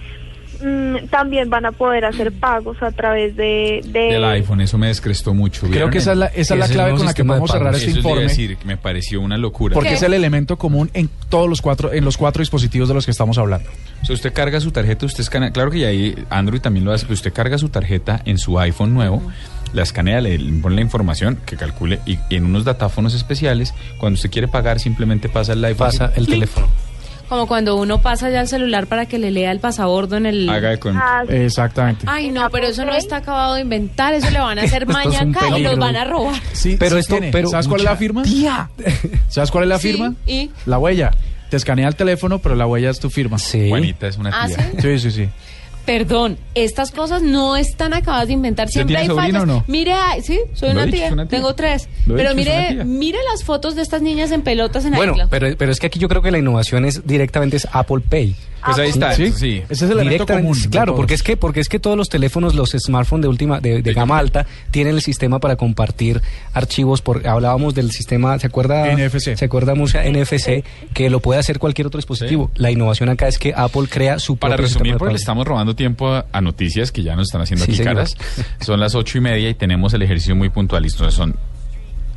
Speaker 8: Mm, también van a poder hacer pagos a través de, de
Speaker 2: Del iPhone, eso me descrestó mucho.
Speaker 5: Creo que esa es la, esa es la clave con la que
Speaker 3: sistema de
Speaker 5: podemos cerrar este
Speaker 2: Eso a
Speaker 5: informe.
Speaker 2: decir, me pareció una locura.
Speaker 5: Porque
Speaker 4: ¿Qué?
Speaker 5: es el elemento común en todos los cuatro, en los cuatro dispositivos de los que estamos hablando.
Speaker 2: O sea, usted carga su tarjeta, usted escanea, claro que ya ahí Android también lo hace, pero usted carga su tarjeta en su iPhone nuevo, la escanea, le pone la información que calcule y, y en unos datáfonos especiales, cuando usted quiere pagar simplemente pasa el iPhone.
Speaker 3: Pasa el teléfono.
Speaker 4: Como cuando uno pasa ya el celular para que le lea el pasabordo en el...
Speaker 2: Haga de cuenta.
Speaker 8: Ah,
Speaker 5: Exactamente.
Speaker 4: Ay, no, pero eso no está acabado de inventar, eso le van a hacer
Speaker 3: Esto es
Speaker 4: maña
Speaker 3: un
Speaker 4: acá y los van a robar.
Speaker 5: Sí,
Speaker 3: Pero
Speaker 5: sí
Speaker 3: esto-
Speaker 5: tiene.
Speaker 3: pero
Speaker 5: ¿Sabes cuál es la firma?
Speaker 3: Tía.
Speaker 5: ¿Sabes cuál es la
Speaker 4: Sí,
Speaker 5: firma?
Speaker 4: ¿y?
Speaker 5: La huella. Te escanea el teléfono, pero la huella es tu firma.
Speaker 3: Sí.
Speaker 2: Juanita es una
Speaker 4: ¿Ah,
Speaker 2: tía.
Speaker 4: sí?
Speaker 5: Sí, sí, sí.
Speaker 4: Perdón, estas cosas no están acabadas de inventar.
Speaker 5: ¿Usted
Speaker 4: Siempre hay fallas.
Speaker 5: o no?
Speaker 4: Mire, ay, sí, soy una
Speaker 2: dicho,
Speaker 4: tía.
Speaker 2: es una tía.
Speaker 4: Tengo tres. Pero
Speaker 2: dicho,
Speaker 4: mire, mire las fotos de estas niñas en pelotas en
Speaker 3: Bueno, pero, pero es que aquí yo creo que la innovación es directamente es Apple Pay.
Speaker 2: Pues ahí está,
Speaker 5: ¿Sí?
Speaker 2: sí.
Speaker 5: Ese es el elemento común.
Speaker 3: claro, porque es que porque es que todos los teléfonos, los smartphones de última de, de gama alta tienen el sistema para compartir archivos. Por hablábamos del sistema, ¿se acuerda?
Speaker 5: NFC.
Speaker 3: Se acuerda mucha NFC que lo puede hacer cualquier otro dispositivo. La innovación acá es que Apple crea su
Speaker 2: Para
Speaker 3: propio
Speaker 2: resumir, porque le estamos robando tiempo a, a noticias que ya nos están haciendo
Speaker 3: Sí,
Speaker 2: aquí
Speaker 3: señor.
Speaker 2: caras. Son las ocho y media y tenemos el ejercicio muy puntual. Son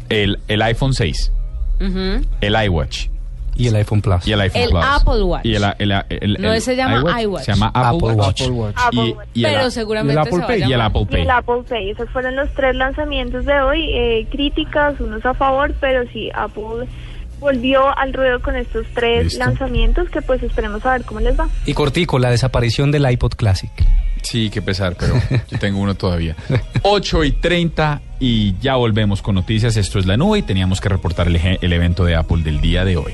Speaker 2: el, el iPhone 6,
Speaker 4: Ujú.
Speaker 2: el iWatch
Speaker 3: y el iPhone Plus.
Speaker 2: y el iPhone
Speaker 4: El
Speaker 2: Plus.
Speaker 4: Apple Watch.
Speaker 2: Y el, el- el-
Speaker 4: No, se llama iWatch.
Speaker 2: Se llama Apple,
Speaker 3: Apple
Speaker 2: Watch.
Speaker 5: Apple Watch.
Speaker 8: Apple
Speaker 2: Y,
Speaker 8: Watch.
Speaker 2: y
Speaker 4: pero seguramente
Speaker 5: y el Apple
Speaker 4: se
Speaker 5: Pay.
Speaker 2: y el Apple
Speaker 8: Y
Speaker 2: Pay.
Speaker 8: el Apple Pay, esos fueron los tres lanzamientos de hoy, eh, críticas, unos a favor, pero sí, Apple volvió al ruedo con estos tres
Speaker 2: Listo.
Speaker 8: lanzamientos que pues esperemos a ver cómo les va.
Speaker 3: Y cortico, la desaparición del iPod Classic.
Speaker 2: Sí, qué pesar, pero yo tengo uno todavía. 8 y 30 y ya volvemos con noticias. Esto es la nube y teníamos que reportar el, eje- el evento de Apple del día de hoy.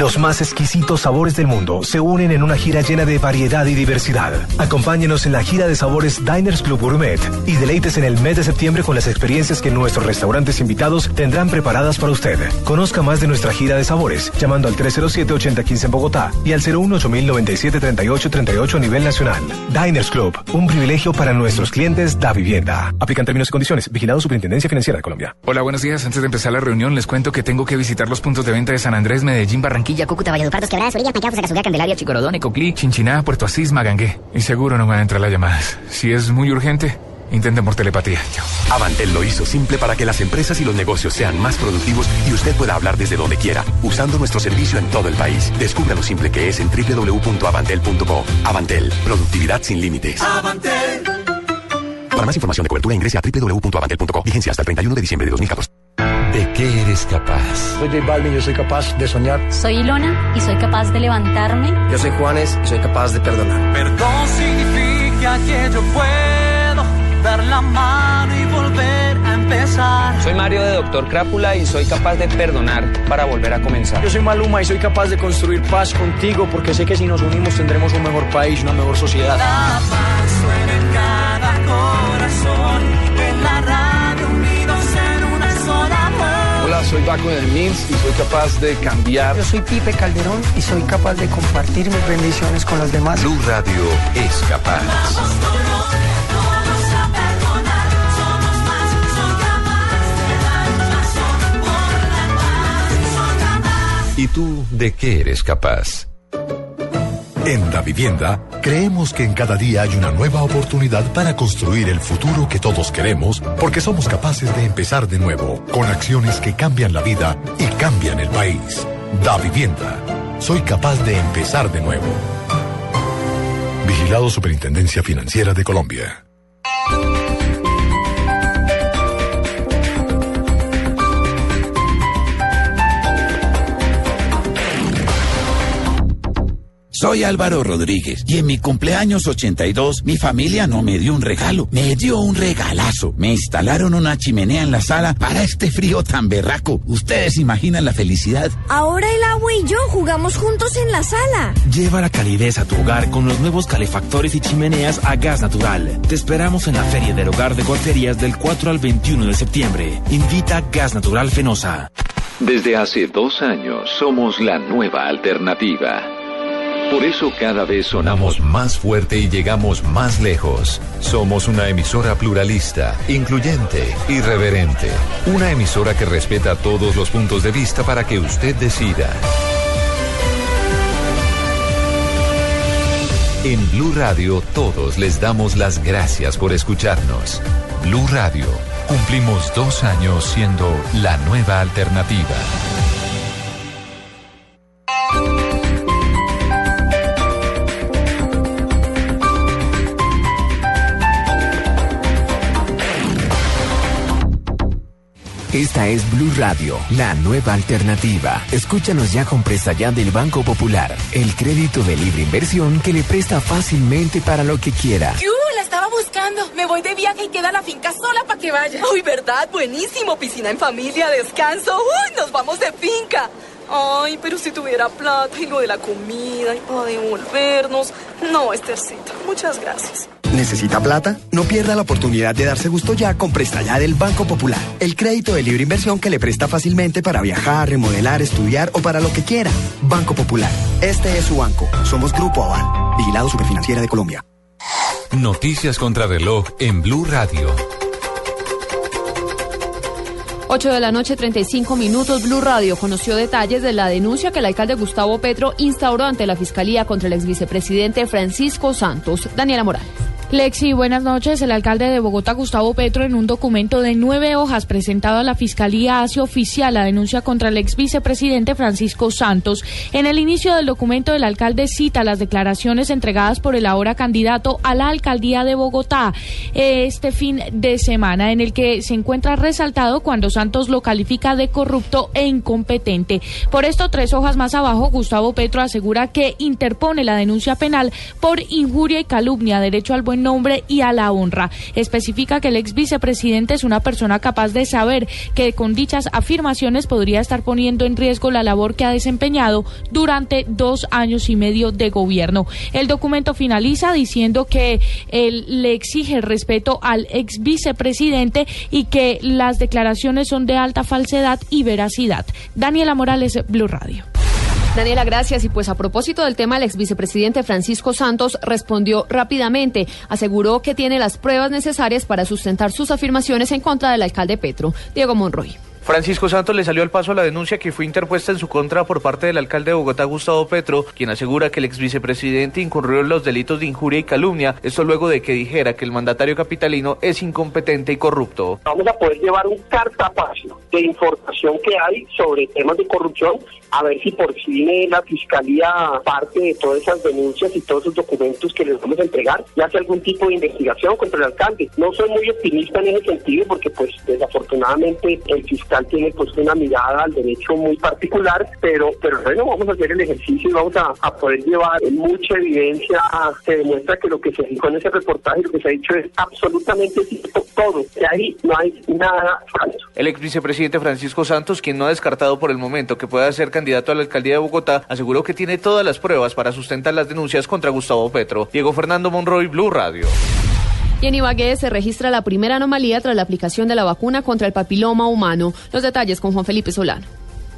Speaker 9: Los más exquisitos sabores del mundo se unen en una gira llena de variedad y diversidad. Acompáñenos en la gira de sabores Diners Club Gourmet y deleites en el mes de septiembre con las experiencias que nuestros restaurantes invitados tendrán preparadas para usted. Conozca más de nuestra gira de sabores llamando al 307-8015 en Bogotá y al 018-097-3838 a nivel nacional. Diners Club, un privilegio para nuestros clientes da vivienda. Aplican términos y condiciones. Vigilado Superintendencia Financiera de Colombia.
Speaker 10: Hola, buenos días. Antes de empezar la reunión, les cuento que tengo que visitar los puntos de venta de San Andrés, Medellín, Barranquilla,
Speaker 11: Cúcuta, Valledupar, Dos Quebradas, Orilla, Pancao, Fusagasugá, Candelaria, Chicorodón,
Speaker 10: Coclí, Chinchiná, Puerto Asís, Magangué. Y seguro no me van a entrar las llamadas. Si es muy urgente, intenten por telepatía.
Speaker 12: Avantel lo hizo simple para que las empresas y los negocios sean más productivos y usted pueda hablar desde donde quiera, usando nuestro servicio en todo el país. Descubra lo simple que es en www.avantel.co. Avantel, productividad sin límites. Para más información de cobertura ingrese a www.avantel.co. Vigencia hasta el 31 de diciembre de 2014.
Speaker 1: ¿De qué eres capaz?
Speaker 13: Soy J Balvin, yo soy capaz de soñar.
Speaker 11: Soy Ilona y soy capaz de levantarme.
Speaker 13: Yo soy Juanes y soy capaz de perdonar.
Speaker 14: Perdón significa que yo puedo dar la mano y volver a empezar.
Speaker 15: Soy Mario de Doctor Crápula y soy capaz de perdonar para volver a comenzar.
Speaker 16: Yo soy Maluma y soy capaz de construir paz contigo porque sé que si nos unimos tendremos un mejor país, una mejor sociedad.
Speaker 14: La paz suena en cada corazón.
Speaker 17: De Mins y soy capaz de cambiar.
Speaker 18: Yo soy Pipe Calderón y soy capaz de compartir mis bendiciones con los demás.
Speaker 1: Blue Radio es capaz. ¿Y tú de qué eres capaz?
Speaker 6: En Da Vivienda, creemos que en cada día hay una nueva oportunidad para construir el futuro que todos queremos, porque somos capaces de empezar de nuevo, con acciones que cambian la vida y cambian el país. Da Vivienda. Soy capaz de empezar de nuevo. Vigilado Superintendencia Financiera de Colombia.
Speaker 19: Soy Álvaro Rodríguez y en mi cumpleaños 82 mi familia no me dio un regalo, me dio un regalazo. Me instalaron una chimenea en la sala para este frío tan berraco. ¿Ustedes imaginan la felicidad?
Speaker 20: Ahora el agua y yo jugamos juntos en la sala.
Speaker 21: Lleva la calidez a tu hogar con los nuevos calefactores y chimeneas a gas natural. Te esperamos en la Feria del Hogar de Cuarterías del 4 al 21 de septiembre. Invita Gas Natural Fenosa.
Speaker 1: Desde hace dos años somos la nueva alternativa. Por eso cada vez sonamos más fuerte y llegamos más lejos. Somos una emisora pluralista, incluyente, irreverente. Una emisora que respeta todos los puntos de vista para que usted decida. En Blue Radio todos les damos las gracias por escucharnos. Blue Radio, cumplimos dos años siendo la nueva alternativa.
Speaker 7: Esta es Blue Radio, la nueva alternativa. Escúchanos ya con presta ya del Banco Popular, el crédito de libre inversión que le presta fácilmente para lo que quiera.
Speaker 22: ¡Yu! La estaba buscando. Me voy de viaje y queda la finca sola para que vaya.
Speaker 23: Uy, ¿verdad? Buenísimo. Piscina en familia, descanso. Uy, nos vamos de finca. Ay, pero si tuviera plata y lo de la comida y para devolvernos. No, Estercita, muchas gracias.
Speaker 24: ¿Necesita plata? No pierda la oportunidad de darse gusto ya con Presta Ya del Banco Popular. El crédito de libre inversión que le presta fácilmente para viajar, remodelar, estudiar o para lo que quiera. Banco Popular. Este es su banco. Somos Grupo Aval. Vigilado Superfinanciera de Colombia.
Speaker 1: Noticias contra reloj en Blue Radio.
Speaker 25: 8 de la noche, 35 minutos. Blue Radio conoció detalles de la denuncia que el alcalde Gustavo Petro instauró ante la Fiscalía contra el ex vicepresidente Francisco Santos. Daniela Morales.
Speaker 26: Lexi, buenas noches. El alcalde de Bogotá, Gustavo Petro, en un documento de nueve hojas presentado a la Fiscalía, hace oficial la denuncia contra el ex vicepresidente Francisco Santos. En el inicio del documento, el alcalde cita las declaraciones entregadas por el ahora candidato a la alcaldía de Bogotá este fin de semana, en el que se encuentra resaltado cuando Santos lo califica de corrupto e incompetente. Por esto, tres hojas más abajo, Gustavo Petro asegura que interpone la denuncia penal por injuria y calumnia, derecho al buen nombre y a la honra. Especifica que el ex vicepresidente es una persona capaz de saber que con dichas afirmaciones podría estar poniendo en riesgo la labor que ha desempeñado durante dos años y medio de gobierno. El documento finaliza diciendo que él le exige respeto al ex vicepresidente y que las declaraciones son de alta falsedad y veracidad. Daniela Morales, Blue Radio.
Speaker 25: Daniela, gracias. Y pues a propósito del tema, el ex vicepresidente Francisco Santos respondió rápidamente. Aseguró que tiene las pruebas necesarias para sustentar sus afirmaciones en contra del alcalde Petro, Diego Monroy.
Speaker 27: Francisco Santos le salió al paso a la denuncia que fue interpuesta en su contra por parte del alcalde de Bogotá, Gustavo Petro, quien asegura que el ex vicepresidente incurrió en los delitos de injuria y calumnia, esto luego de que dijera que el mandatario capitalino es incompetente y corrupto.
Speaker 28: Vamos a poder llevar un cartapacio de información que hay sobre temas de corrupción, a ver si por fin la fiscalía, parte de todas esas denuncias y todos esos documentos que les vamos a entregar, y hace algún tipo de investigación contra el alcalde. No soy muy optimista en ese sentido porque pues desafortunadamente el fiscal tiene pues una mirada al derecho muy particular, pero, pero bueno, vamos a hacer el ejercicio y vamos a, a poder llevar mucha evidencia que demuestra que lo que se dijo en ese reportaje lo que se ha dicho es absolutamente cierto, todo, que ahí no hay nada falso.
Speaker 27: El ex vicepresidente Francisco Santos, quien no ha descartado por el momento que pueda ser candidato a la alcaldía de Bogotá, aseguró que tiene todas las pruebas para sustentar las denuncias contra Gustavo Petro. Diego Fernando Monroy, Blue Radio.
Speaker 25: Y en Ibagué se registra la primera anomalía tras la aplicación de la vacuna contra el papiloma humano. Los detalles con Juan Felipe Solano.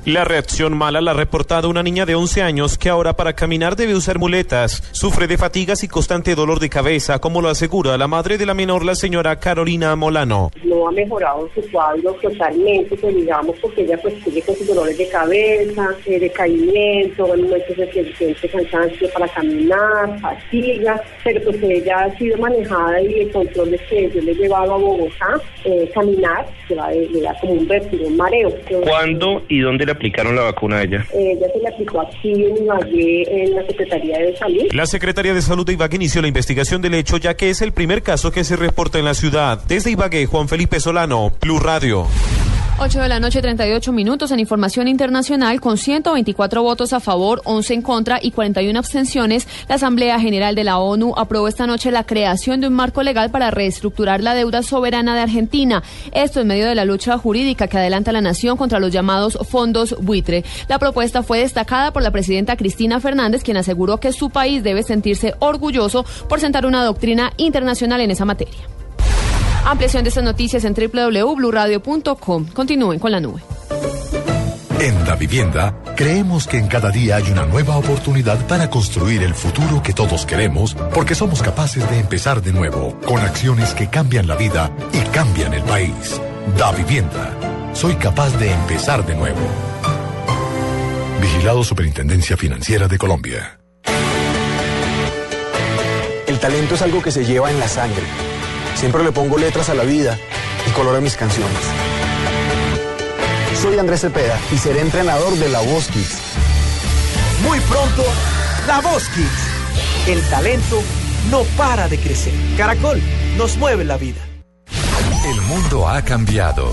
Speaker 29: La reacción mala la ha reportado una niña de 11 años que ahora para caminar debe usar muletas. Sufre de fatigas y constante dolor de cabeza, como lo asegura la madre de la menor, la señora Carolina Molano.
Speaker 30: No ha mejorado su cuadro totalmente, pues digamos, porque ella pues sigue con sus dolores de cabeza, eh, decaimiento, momentos de siente cansancio para caminar, fatiga, pero pues ella ha sido manejada y el control es que yo le he llevado a Bogotá, eh, caminar, que va, le da como un vértigo, un mareo.
Speaker 12: ¿Cuándo y dónde le aplicaron la vacuna a ella?
Speaker 30: Eh, ya se le aplicó aquí en Ibagué, en la Secretaría de Salud.
Speaker 29: La Secretaría de Salud de Ibagué inició la investigación del hecho, ya que es el primer caso que se reporta en la ciudad. Desde Ibagué, Juan Felipe Solano, Blue Radio.
Speaker 25: 8 de la noche, 38 minutos en información internacional, con 124 votos a favor, 11 en contra y 41 abstenciones. La Asamblea General de la ONU aprobó esta noche la creación de un marco legal para reestructurar la deuda soberana de Argentina. Esto en medio de la lucha jurídica que adelanta la nación contra los llamados fondos buitre. La propuesta fue destacada por la presidenta Cristina Fernández, quien aseguró que su país debe sentirse orgulloso por sentar una doctrina internacional en esa materia. Ampliación de estas noticias en www.bluradio.com. Continúen con la nube.
Speaker 6: En Da Vivienda, creemos que en cada día hay una nueva oportunidad para construir el futuro que todos queremos, porque somos capaces de empezar de nuevo, con acciones que cambian la vida y cambian el país. Da Vivienda. Soy capaz de empezar de nuevo. Vigilado Superintendencia Financiera de Colombia.
Speaker 24: El talento es algo que se lleva en la sangre. Siempre le pongo letras a la vida y color a mis canciones. Soy Andrés Cepeda y seré entrenador de La Voz Kids.
Speaker 21: Muy pronto, La Voz Kids. El talento no para de crecer. Caracol nos mueve la vida.
Speaker 1: El mundo ha cambiado.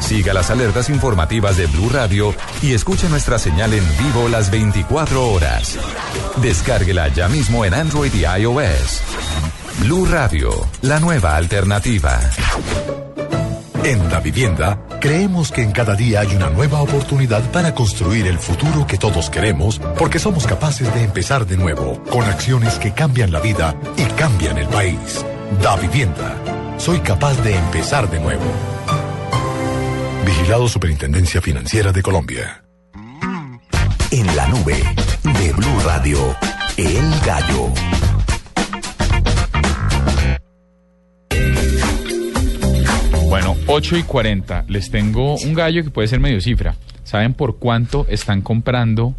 Speaker 1: Siga las alertas informativas de Blue Radio y escuche nuestra señal en vivo las 24 horas. Descárguela ya mismo en Android y iOS. Blue Radio, la nueva alternativa.
Speaker 6: En Da Vivienda, creemos que en cada día hay una nueva oportunidad para construir el futuro que todos queremos, porque somos capaces de empezar de nuevo, con acciones que cambian la vida y cambian el país. Da Vivienda. Soy capaz de empezar de nuevo. Vigilado Superintendencia Financiera de Colombia.
Speaker 7: En la nube de Blue Radio, El Gallo.
Speaker 2: Bueno, 8 y 40. Les tengo un gallo que puede ser medio cifra. ¿Saben por cuánto están comprando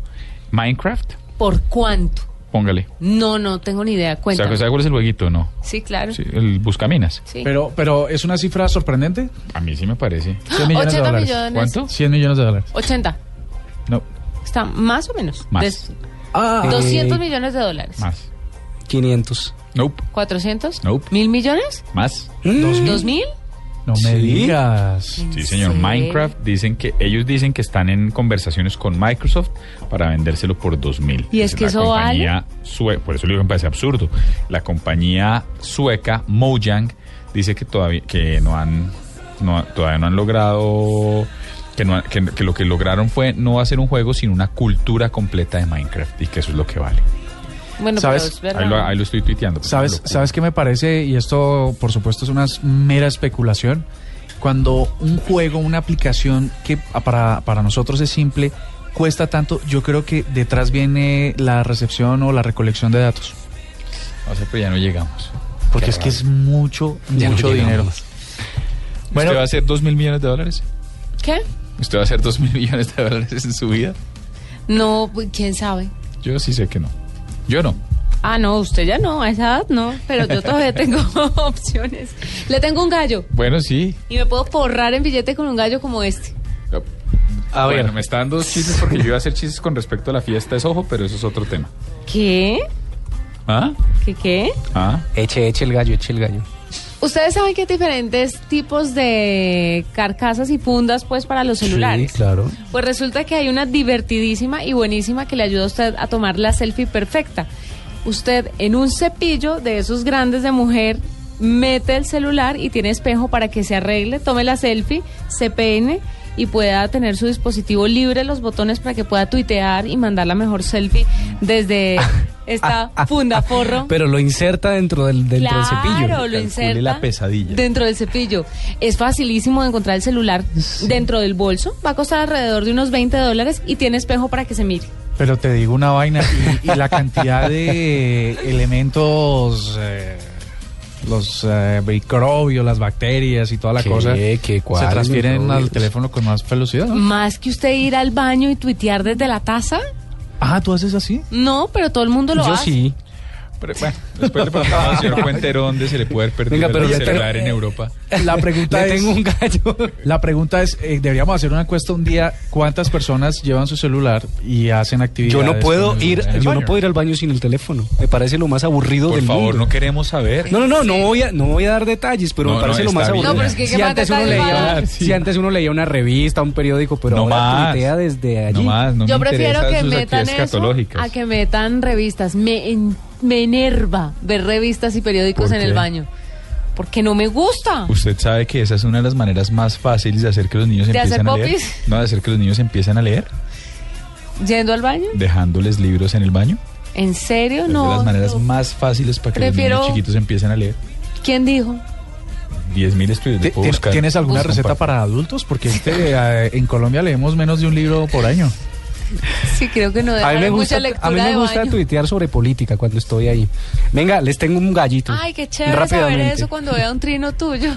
Speaker 2: Minecraft?
Speaker 4: ¿Por cuánto?
Speaker 2: Póngale.
Speaker 4: No, no tengo ni idea.
Speaker 2: O sea,
Speaker 4: Cuéntame.
Speaker 2: ¿Sabe cuál es el jueguito no?
Speaker 4: Sí, claro.
Speaker 2: Sí, el Buscaminas.
Speaker 4: Sí.
Speaker 5: Pero, pero es una cifra sorprendente.
Speaker 2: A mí sí me parece.
Speaker 5: 100 millones de
Speaker 4: 80
Speaker 5: dólares.
Speaker 4: millones.
Speaker 2: ¿Cuánto?
Speaker 5: 100 millones de dólares.
Speaker 4: 80.
Speaker 5: No.
Speaker 4: Está más o menos.
Speaker 2: Más.
Speaker 4: Des-
Speaker 5: Ah,
Speaker 4: 200 millones de dólares.
Speaker 2: Más.
Speaker 5: 500.
Speaker 2: Nope.
Speaker 4: 400.
Speaker 2: Nope.
Speaker 4: ¿Mil millones?
Speaker 2: Más.
Speaker 4: ¿Dos mil?
Speaker 5: No me digas.
Speaker 2: Sí, señor. Minecraft dicen que ellos dicen que están en conversaciones con Microsoft para vendérselo por 2000.
Speaker 4: ¿Y es que
Speaker 2: la
Speaker 4: eso
Speaker 2: compañía sue- por eso le digo que me parece absurdo. La compañía sueca Mojang dice que todavía que no han no, todavía no han logrado que, no, que, que lo que lograron fue no hacer un juego sino una cultura completa de Minecraft y que eso es lo que vale.
Speaker 4: Bueno,
Speaker 5: ¿Sabes?
Speaker 4: pero es verdad.
Speaker 2: Ahí lo, ahí lo estoy tuiteando. pues,
Speaker 5: ¿Sabes. ¿Sabes qué me parece? Y esto, por supuesto, es una mera especulación. Cuando un juego, una aplicación que para, para nosotros es simple, cuesta tanto, yo creo que detrás viene la recepción o la recolección de datos.
Speaker 2: O sea, pero ya no llegamos.
Speaker 5: Porque
Speaker 2: Qué
Speaker 5: es que es mucho,
Speaker 2: Ya no
Speaker 5: mucho dinero. Bueno.
Speaker 2: ¿Usted va a hacer dos mil millones de dólares?
Speaker 4: ¿Qué?
Speaker 2: ¿Usted va a hacer dos mil millones de dólares en su vida?
Speaker 4: No, pues, quién sabe.
Speaker 2: Yo sí sé que no. Yo no.
Speaker 4: Ah, no, usted ya no, a esa edad no, pero yo todavía tengo opciones. Le tengo un gallo
Speaker 2: Bueno, sí.
Speaker 4: y me puedo forrar en billete con un gallo como este.
Speaker 2: A bueno, me está dando chistes porque yo iba a hacer chistes con respecto a la fiesta de Soho, pero eso es otro tema.
Speaker 4: ¿Qué?
Speaker 2: ¿Ah?
Speaker 4: ¿Qué qué?
Speaker 2: ¿Ah?
Speaker 3: Eche, eche el gallo, eche el gallo.
Speaker 4: Ustedes saben que hay diferentes tipos de carcasas y fundas pues para los celulares.
Speaker 3: Sí, claro.
Speaker 4: Pues resulta que hay una divertidísima y buenísima que le ayuda a usted a tomar la selfie perfecta. Usted en un cepillo de esos grandes de mujer mete el celular y tiene espejo para que se arregle, tome la selfie, se peine y pueda tener su dispositivo libre los botones para que pueda tuitear y mandar la mejor selfie desde esta funda forro.
Speaker 3: Pero lo inserta dentro del, dentro del cepillo.
Speaker 4: Claro, lo inserta
Speaker 2: la pesadilla.
Speaker 4: dentro del cepillo. Es facilísimo de encontrar el celular dentro del bolso. Va a costar alrededor de unos 20 dólares y tiene espejo para que se mire.
Speaker 5: Pero te digo una vaina y, y la cantidad de elementos, eh, los eh, microbios, las bacterias y toda la
Speaker 3: ¿Qué?
Speaker 5: cosa,
Speaker 3: ¿Qué?
Speaker 5: se
Speaker 3: ¿Cuáles
Speaker 5: transfieren al teléfono con más velocidad. ¿no?
Speaker 4: Más que usted ir al baño y tuitear desde la taza.
Speaker 5: Ah, ¿tú haces así?
Speaker 4: No, pero todo el mundo lo
Speaker 3: Yo
Speaker 4: hace.
Speaker 3: sí.
Speaker 2: Pero, bueno, después le preguntaba al señor Cuentero dónde se le puede haber perdido
Speaker 3: Venga, pero
Speaker 2: el celular
Speaker 3: te-
Speaker 2: en Europa.
Speaker 5: La pregunta es,
Speaker 3: tengo un gallo.
Speaker 5: la pregunta es, eh, deberíamos hacer una encuesta un día, ¿cuántas personas llevan su celular y hacen actividades?
Speaker 3: Yo no puedo
Speaker 5: con el-
Speaker 3: ir,
Speaker 5: en el
Speaker 3: yo no
Speaker 5: baño?
Speaker 3: puedo ir al baño sin el teléfono. Me parece lo más aburrido
Speaker 2: Por
Speaker 3: del
Speaker 2: favor,
Speaker 3: mundo.
Speaker 2: no queremos saber.
Speaker 3: No, no, no, no voy a, no voy a dar detalles, pero
Speaker 2: No,
Speaker 3: me parece
Speaker 2: no,
Speaker 3: lo más
Speaker 2: bien.
Speaker 3: aburrido.
Speaker 2: No, pero
Speaker 4: es que
Speaker 3: si,
Speaker 4: ¿qué más
Speaker 3: antes uno
Speaker 4: detalles va a
Speaker 3: leía,
Speaker 4: dar?
Speaker 3: si antes uno leía una revista, un periódico, pero
Speaker 2: No
Speaker 3: ahora
Speaker 2: más.
Speaker 3: tuitea desde allí.
Speaker 2: No más, no
Speaker 4: Yo
Speaker 2: me
Speaker 4: prefiero
Speaker 2: interesan
Speaker 4: que
Speaker 2: sus
Speaker 4: metan
Speaker 2: actividades
Speaker 4: eso a que metan revistas. Me, en- me enerva ver revistas y periódicos
Speaker 2: ¿Por
Speaker 4: en el baño. Porque no me gusta.
Speaker 2: Usted sabe que esa es una de las maneras más fáciles de hacer que los niños
Speaker 4: ¿De hacer
Speaker 2: empiecen a leer.
Speaker 4: popis?
Speaker 2: No, de hacer que los niños empiecen a leer,
Speaker 4: Yendo al baño.
Speaker 2: dejándoles libros en el baño.
Speaker 4: ¿En serio?
Speaker 2: Es de
Speaker 4: No.
Speaker 2: las maneras
Speaker 4: no.
Speaker 2: más fáciles para que
Speaker 4: Prefiero-
Speaker 2: los niños chiquitos empiecen a leer.
Speaker 4: ¿Quién dijo?
Speaker 2: 10.000 estudios de
Speaker 5: ¿Ti- ti- ¿Tienes alguna receta para adultos? Porque este, eh, en Colombia leemos menos de un libro por año.
Speaker 4: Sí, creo que no
Speaker 3: A
Speaker 4: debe
Speaker 3: mí me
Speaker 4: haber
Speaker 3: gusta,
Speaker 4: mucha lectura
Speaker 3: a mí me gusta tuitear sobre política cuando estoy ahí. Venga, les tengo un gallito.
Speaker 4: Ay, qué chévere saber
Speaker 3: Rápidamente.
Speaker 4: eso cuando vea un trino tuyo.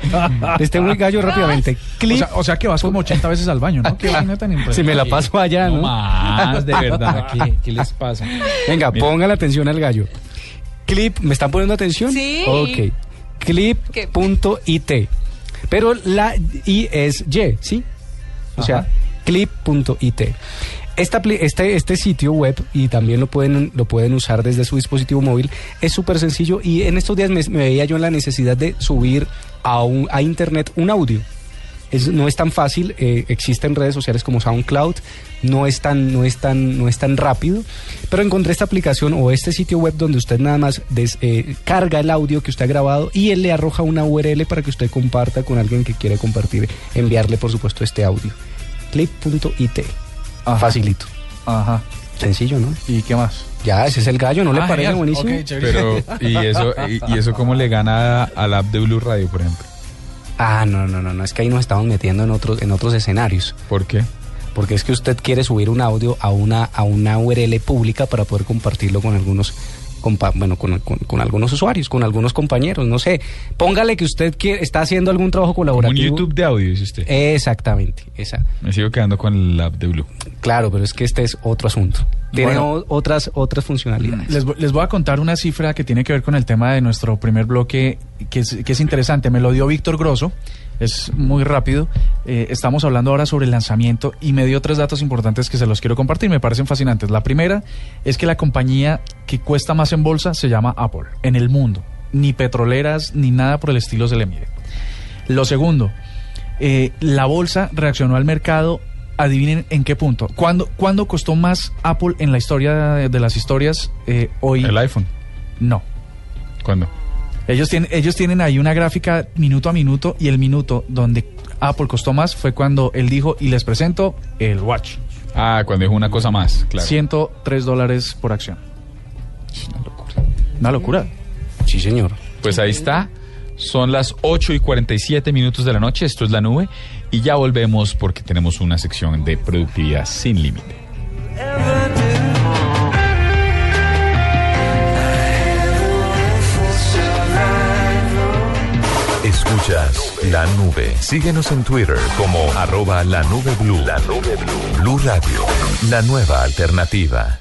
Speaker 3: Les tengo un gallo rápidamente.
Speaker 5: O sea, o sea que vas como 80 veces al baño, ¿no? Qué vaina tan
Speaker 3: Si me la paso allá, ¿no?
Speaker 2: No más, de verdad. ¿Qué, qué les pasa?
Speaker 3: Venga,
Speaker 2: Mira.
Speaker 3: pongan atención al gallo. Clip, ¿me están poniendo atención?
Speaker 4: Sí.
Speaker 3: Ok. Clip.it. Pero la I es Y, ¿sí? O sea,
Speaker 5: Ajá.
Speaker 3: clip.it. Este, este sitio web, y también lo pueden, lo pueden usar desde su dispositivo móvil, es súper sencillo y en estos días me, me veía yo en la necesidad de subir a, un- a internet un audio. Es- no es tan fácil, eh, existen redes sociales como SoundCloud, no es, tan, no, es tan, no es tan rápido, pero encontré esta aplicación o este sitio web donde usted nada más des- eh, carga el audio que usted ha grabado y él le arroja una URL para que usted comparta con alguien que quiere compartir, enviarle por supuesto este audio. Clip.it. Facilito.
Speaker 5: Ajá.
Speaker 3: Sencillo, ¿no?
Speaker 5: ¿Y qué más?
Speaker 3: Ya, ese es el gallo, ¿no le
Speaker 5: Ah,
Speaker 3: parece
Speaker 5: genial.
Speaker 3: buenísimo?
Speaker 5: Ok, chévere.
Speaker 2: Pero, ¿y eso, y, y eso cómo le gana al app de Blue Radio, por ejemplo?
Speaker 3: Ah, no, no, no, no, es que ahí nos estamos metiendo en otros, en otros escenarios.
Speaker 2: ¿Por qué?
Speaker 3: Porque es que usted quiere subir un audio a una, a una URL pública para poder compartirlo con algunos compa- bueno, con, con- con algunos usuarios, con algunos compañeros, no sé. Póngale que usted quiere, está haciendo algún trabajo
Speaker 2: Como un
Speaker 3: colaborativo.
Speaker 2: YouTube de audio, dice usted.
Speaker 3: Exactamente, esa.
Speaker 2: Me sigo quedando con el app de Blue.
Speaker 3: Claro, pero es que este es otro asunto. Tiene
Speaker 5: Bueno.
Speaker 3: otras, otras funcionalidades.
Speaker 5: Les, les voy a contar una cifra que tiene que ver con el tema de nuestro primer bloque, que es, que es interesante. Me lo dio Víctor Grosso, es muy rápido. Eh, estamos hablando ahora sobre el lanzamiento y me dio tres datos importantes que se los quiero compartir, me parecen fascinantes. La primera es que la compañía que cuesta más en bolsa se llama Apple, en el mundo. Ni petroleras ni nada por el estilo se le mide. Lo segundo, eh, la bolsa reaccionó al mercado. Adivinen en qué punto. ¿Cuándo, cuándo costó más Apple en la historia de, de las historias eh, hoy?
Speaker 2: El iPhone.
Speaker 5: No.
Speaker 2: ¿Cuándo?
Speaker 5: Ellos tienen, ellos tienen ahí una gráfica minuto a minuto y el minuto donde Apple costó más fue cuando él dijo y les presento el Watch.
Speaker 2: Ah, cuando dijo una cosa más, claro.
Speaker 5: 103 dólares por acción.
Speaker 2: Una locura.
Speaker 5: Una locura.
Speaker 3: Sí, señor.
Speaker 2: Pues ahí está. Son las 8 y 47 minutos de la noche. Esto es la nube. Y ya volvemos porque tenemos una sección de productividad sin límite.
Speaker 1: La nube. Síguenos en Twitter como arroba la nube blue. La nube blue. Blue Radio, la nueva alternativa.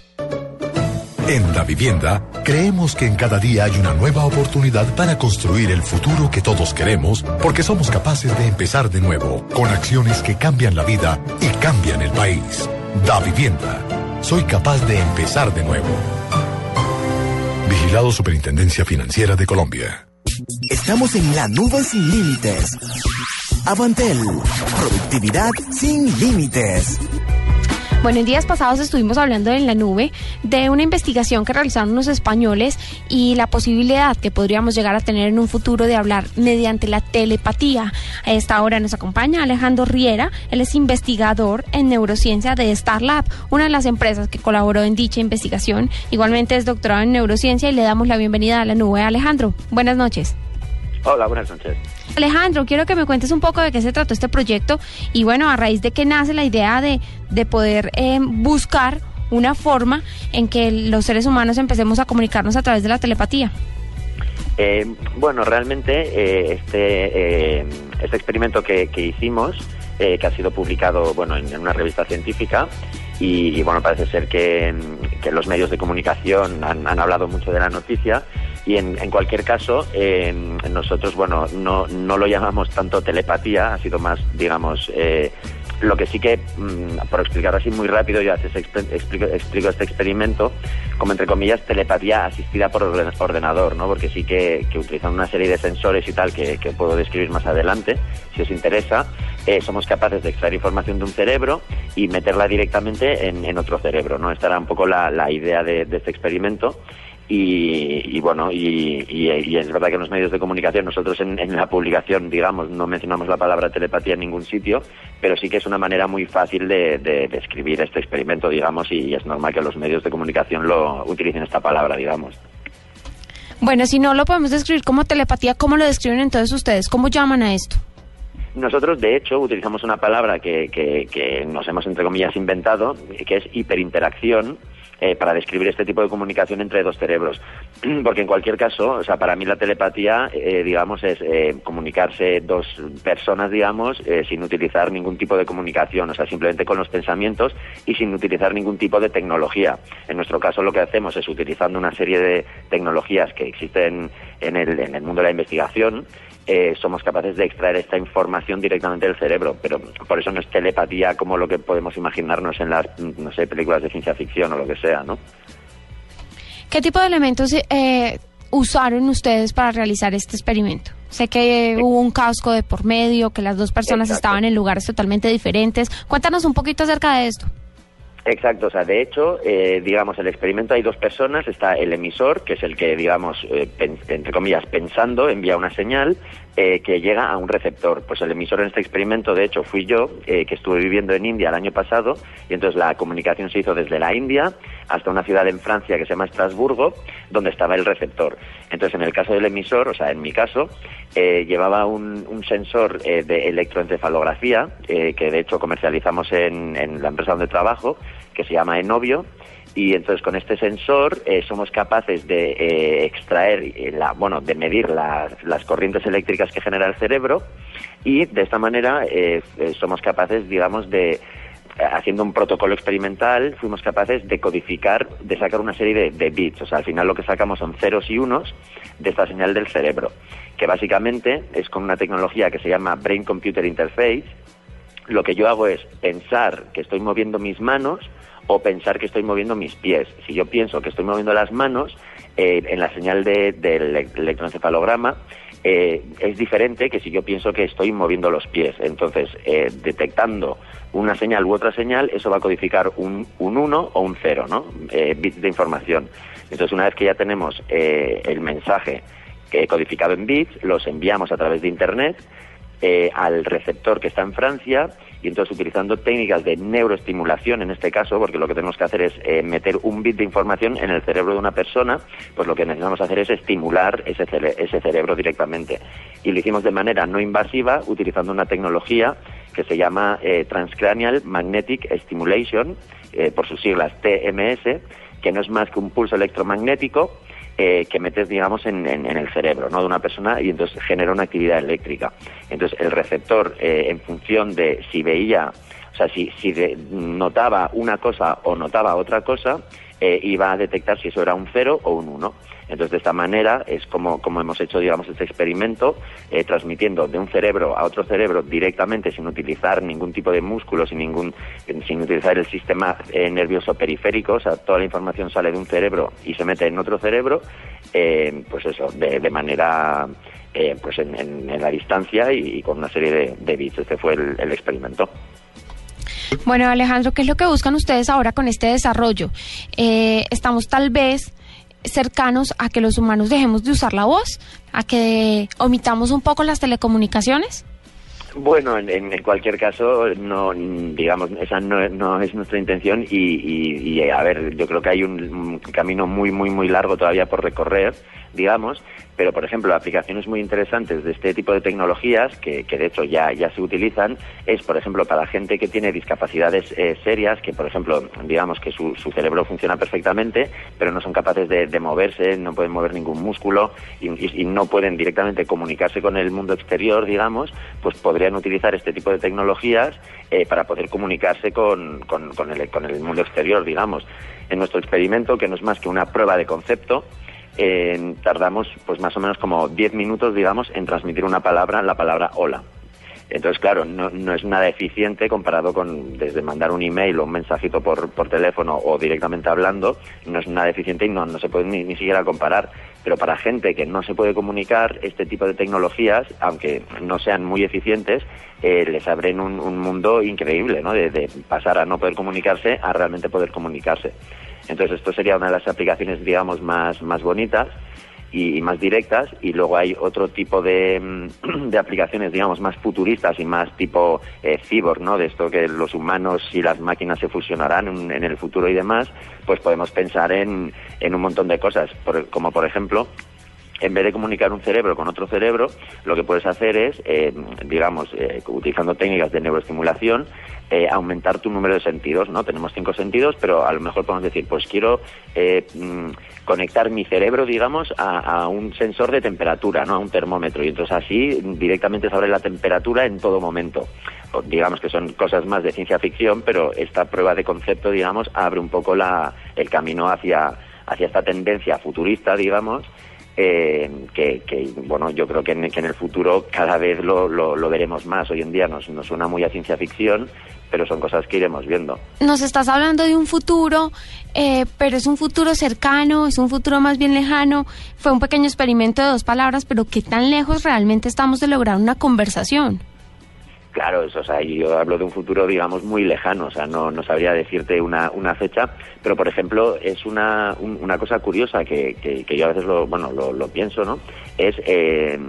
Speaker 6: En Da Vivienda, creemos que en cada día hay una nueva oportunidad para construir el futuro que todos queremos, porque somos capaces de empezar de nuevo, con acciones que cambian la vida y cambian el país. Da Vivienda. Soy capaz de empezar de nuevo. Vigilado Superintendencia Financiera de Colombia.
Speaker 31: Estamos en la nube sin límites. Avantel. Productividad sin límites.
Speaker 32: Bueno, en días pasados estuvimos hablando en la nube de una investigación que realizaron unos españoles y la posibilidad que podríamos llegar a tener en un futuro de hablar mediante la telepatía. A esta hora nos acompaña Alejandro Riera, él es investigador en neurociencia de StarLab, una de las empresas que colaboró en dicha investigación. Igualmente es doctorado en neurociencia y le damos la bienvenida a la nube. Alejandro, buenas noches.
Speaker 33: Hola, buenas noches.
Speaker 32: Alejandro, quiero que me cuentes un poco de qué se trató este proyecto y bueno, a raíz de qué nace la idea de, de poder eh, buscar una forma en que los seres humanos empecemos a comunicarnos a través de la telepatía.
Speaker 33: Eh, bueno, realmente eh, este, este experimento que, hicimos, que ha sido publicado bueno, en, una revista científica, y, bueno, parece ser que, los medios de comunicación han, han hablado mucho de la noticia, y en, en cualquier caso, nosotros, bueno, no, no lo llamamos tanto telepatía, ha sido más, digamos, eh, lo que sí que, mm, por explicar así muy rápido, yo explico, explico, este experimento como, entre comillas, telepatía asistida por ordenador, ¿no? Porque sí que, que utilizando una serie de sensores y tal que, puedo describir más adelante, si os interesa, eh, somos capaces de extraer información de un cerebro y meterla directamente en, en otro cerebro, ¿no? Esta era un poco la, la idea de, de este experimento. Y, bueno, y, es verdad que en los medios de comunicación, nosotros en, la publicación, digamos, no mencionamos la palabra telepatía en ningún sitio, pero sí que es una manera muy fácil de, describir este experimento, digamos, y es normal que los medios de comunicación lo utilicen esta palabra, digamos.
Speaker 32: Bueno, si no lo podemos describir como telepatía, ¿cómo lo describen entonces ustedes? ¿Cómo llaman a esto?
Speaker 33: Nosotros, de hecho, utilizamos una palabra que, que, que nos hemos, entre comillas, inventado, que es hiperinteracción, eh, para describir este tipo de comunicación entre dos cerebros. Porque en cualquier caso, o sea, para mí la telepatía, eh, digamos, es eh, comunicarse dos personas, digamos, sin utilizar ningún tipo de comunicación, o sea, simplemente con los pensamientos y sin utilizar ningún tipo de tecnología. En nuestro caso lo que hacemos es utilizando una serie de tecnologías que existen en el, en el mundo de la investigación, eh, somos capaces de extraer esta información directamente del cerebro, pero por eso no es telepatía como lo que podemos imaginarnos en las, no sé, películas de ciencia ficción o lo que sea, ¿no?
Speaker 32: ¿Qué tipo de elementos eh, usaron ustedes para realizar este experimento? Sé que hubo un casco de por medio, que las dos personas estaban en lugares totalmente diferentes. Cuéntanos un poquito acerca de esto.
Speaker 33: Exacto, o sea, de hecho, eh, digamos, el experimento hay dos personas, está el emisor, que es el que, digamos, eh, entre comillas, pensando, envía una señal eh, que llega a un receptor. Pues el emisor en este experimento, de hecho, fui yo, que estuve viviendo en India el año pasado, y entonces la comunicación se hizo desde la India hasta una ciudad en Francia que se llama Estrasburgo, donde estaba el receptor. Entonces, en el caso del emisor, o sea, en mi caso, llevaba un, sensor de electroencefalografía, que de hecho comercializamos en, en la empresa donde trabajo, que se llama Enovio y entonces con este sensor eh, somos capaces de eh, extraer, eh, la, bueno, de medir las corrientes eléctricas que genera el cerebro y de esta manera somos capaces, digamos, de haciendo un protocolo experimental, fuimos capaces de codificar, de sacar una serie de, de, bits. O sea, al final lo que sacamos son ceros y unos de esta señal del cerebro, que básicamente es con una tecnología que se llama Brain Computer Interface. Lo que yo hago es pensar que estoy moviendo mis manos o pensar que estoy moviendo mis pies. Si yo pienso que estoy moviendo las manos, eh, en la señal de, del electroencefalograma eh, es diferente que si yo pienso que estoy moviendo los pies. Entonces, eh, detectando una señal u otra señal, eso va a codificar un 1 o un 0, ¿no? bits de información. Entonces, una vez que ya tenemos el mensaje codificado en bits, los enviamos a través de Internet al receptor que está en Francia y entonces utilizando técnicas de neuroestimulación en este caso, porque lo que tenemos que hacer es eh, meter un bit de información en el cerebro de una persona, pues lo que necesitamos hacer es estimular ese, ese cerebro directamente. Y lo hicimos de manera no invasiva, utilizando una tecnología que se llama eh, Transcranial Magnetic Stimulation, eh, por sus siglas TMS, que no es más que un pulso electromagnético eh, que metes, digamos, en, el cerebro ¿no? de una persona y entonces genera una actividad eléctrica. Entonces, el receptor, eh, en función de si veía, o sea, si, si notaba una cosa o notaba otra cosa, eh, va a detectar si eso era un 0 o un 1. Entonces, de esta manera es como, como hemos hecho, digamos, este experimento, eh, transmitiendo de un cerebro a otro cerebro directamente sin utilizar ningún tipo de músculo, sin, ningún, sin utilizar el sistema eh, nervioso periférico, o sea, toda la información sale de un cerebro y se mete en otro cerebro, eh, pues eso, de, de manera eh, pues en, en- la distancia y, con una serie de, de bits. Este fue el, el experimento.
Speaker 32: Bueno, Alejandro, ¿qué es lo que buscan ustedes ahora con este desarrollo? Eh, estamos tal vez cercanos a que los humanos dejemos de usar la voz, a que omitamos un poco las telecomunicaciones.
Speaker 33: Bueno, en, cualquier caso, no, digamos, esa no, no es nuestra intención y, y- y, a ver, yo creo que hay un camino muy, muy, muy largo todavía por recorrer, digamos, pero por ejemplo, aplicaciones muy interesantes de este tipo de tecnologías, que, que de hecho ya, ya se utilizan, es por ejemplo para gente que tiene discapacidades eh, serias, que por ejemplo, digamos que su, su cerebro funciona perfectamente, pero no son capaces de, moverse, no pueden mover ningún músculo y, y- no pueden directamente comunicarse con el mundo exterior, digamos, pues podrían utilizar este tipo de tecnologías eh, para poder comunicarse con, con el, con el mundo exterior, digamos. En nuestro experimento, que no es más que una prueba de concepto, eh, tardamos pues más o menos como 10 minutos, digamos, en transmitir una palabra, la palabra hola. Entonces, claro, no, no es nada eficiente comparado con desde mandar un email o un mensajito por, por teléfono o directamente hablando, no es nada eficiente y no, no se puede ni, ni siquiera comparar. Pero para gente que no se puede comunicar, este tipo de tecnologías, aunque no sean muy eficientes, eh, les abren un, un mundo increíble, ¿no? De, de pasar a no poder comunicarse a realmente poder comunicarse. Entonces, esto sería una de las aplicaciones, digamos, más, más bonitas y, más directas. Y luego hay otro tipo de, mm, de aplicaciones digamos más futuristas y más tipo eh, cyborg no de esto que los humanos y las máquinas se fusionarán en, en el futuro y demás pues podemos pensar en, en un montón de cosas. Por- como por ejemplo en vez de comunicar un cerebro con otro cerebro, lo que puedes hacer es, eh, digamos, eh, utilizando técnicas de neuroestimulación, eh, aumentar tu número de sentidos, ¿no? Tenemos cinco sentidos, pero a lo mejor podemos decir, pues quiero eh, mm, conectar mi cerebro, digamos, a, a un sensor de temperatura, ¿no? A un termómetro. Y entonces así directamente sabré la temperatura en todo momento. Digamos que son cosas más de ciencia ficción, pero esta prueba de concepto, digamos, abre un poco la, el camino hacia, hacia esta tendencia futurista, digamos, eh, que, bueno, yo creo que en, que en el futuro cada vez lo, lo, veremos más. Hoy en día nos, nos suena muy a ciencia ficción, pero son cosas que iremos viendo.
Speaker 32: Nos estás hablando de un futuro, eh, pero es un futuro cercano, es un futuro más bien lejano. Fue un pequeño experimento de dos palabras, pero ¿qué tan lejos realmente estamos de lograr una conversación?
Speaker 33: Claro, eso, o sea, yo hablo de un futuro, digamos, muy lejano, o sea, no, no sabría decirte una, una fecha, pero, por ejemplo, es una, un- una cosa curiosa que, que, yo a veces lo, bueno, lo, pienso, ¿no? Es, eh,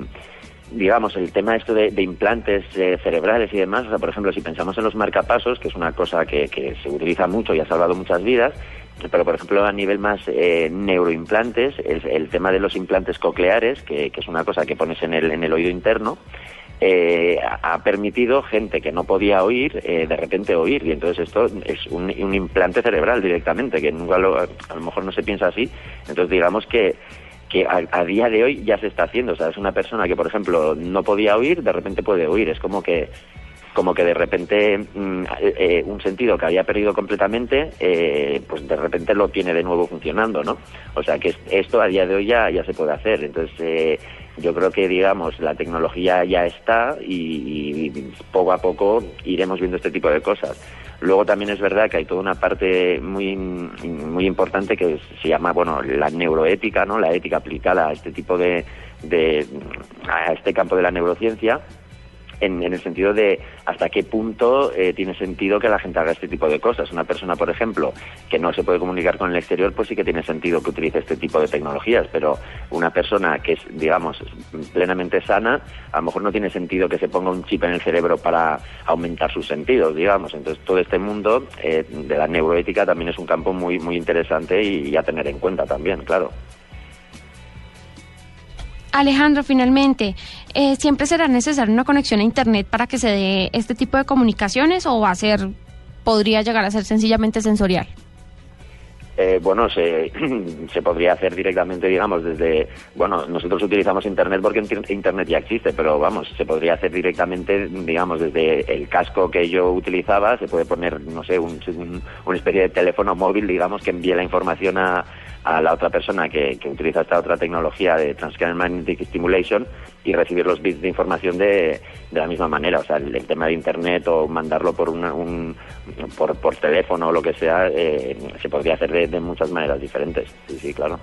Speaker 33: digamos, el tema esto de, de implantes eh, cerebrales y demás, o sea, por ejemplo, si pensamos en los marcapasos, que es una cosa que, que se utiliza mucho y ha salvado muchas vidas, pero por ejemplo a nivel más eh, neuroimplantes, el, el tema de los implantes cocleares, que, que es una cosa que pones en el, en el oído interno, eh, ha permitido gente que no podía oír eh, de repente oír y entonces esto es un, implante cerebral directamente que nunca lo, a lo mejor no se piensa así entonces digamos que que a, día de hoy ya se está haciendo o sea es una persona que por ejemplo no podía oír de repente puede oír es como que como que de repente mm, eh, eh, un sentido que había perdido completamente, eh, pues de repente lo tiene de nuevo funcionando, ¿no? O sea que es- esto a día de hoy ya, ya se puede hacer. Entonces, eh, yo creo que, digamos, la tecnología ya está y, poco a poco iremos viendo este tipo de cosas. Luego también es verdad que hay toda una parte muy, muy importante que se llama, bueno, la neuroética, ¿no? La ética aplicada a este tipo de, de a este campo de la neurociencia en, el sentido de hasta qué punto eh, tiene sentido que la gente haga este tipo de cosas. Una persona, por ejemplo, que no se puede comunicar con el exterior, pues sí que tiene sentido que utilice este tipo de tecnologías, pero una persona que es, digamos, plenamente sana, a lo mejor no tiene sentido que se ponga un chip en el cerebro para aumentar sus sentidos, digamos. Entonces, todo este mundo eh, de la neuroética también es un campo muy, muy interesante y, y a tener en cuenta también, claro.
Speaker 32: Alejandro, finalmente, eh, ¿siempre será necesaria una conexión a Internet para que se dé este tipo de comunicaciones o va a ser, podría llegar a ser sencillamente sensorial?
Speaker 33: Eh, bueno, se, se podría hacer directamente, digamos, desde... Bueno, nosotros utilizamos Internet porque inter- Internet ya existe, pero vamos, se podría hacer directamente, digamos, desde el casco que yo utilizaba, se puede poner, no sé, un, un- una especie de teléfono móvil, digamos, que envíe la información a, a la otra persona que, que utiliza esta otra tecnología de Transcranial Magnetic Stimulation y recibir los bits de información de, de la misma manera. O sea, el, tema de Internet o mandarlo por una- un, por, por teléfono o lo que sea, eh, se podría hacer de, de muchas maneras diferentes. Sí, sí, claro.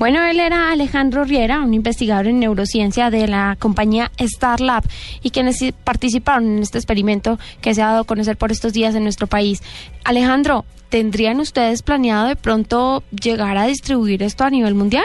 Speaker 32: Bueno, él era Alejandro Riera, un investigador en neurociencia de la compañía Starlab y quienes participaron en este experimento que se ha dado a conocer por estos días en nuestro país. Alejandro, ¿tendrían ustedes planeado de pronto llegar a distribuir esto a nivel mundial?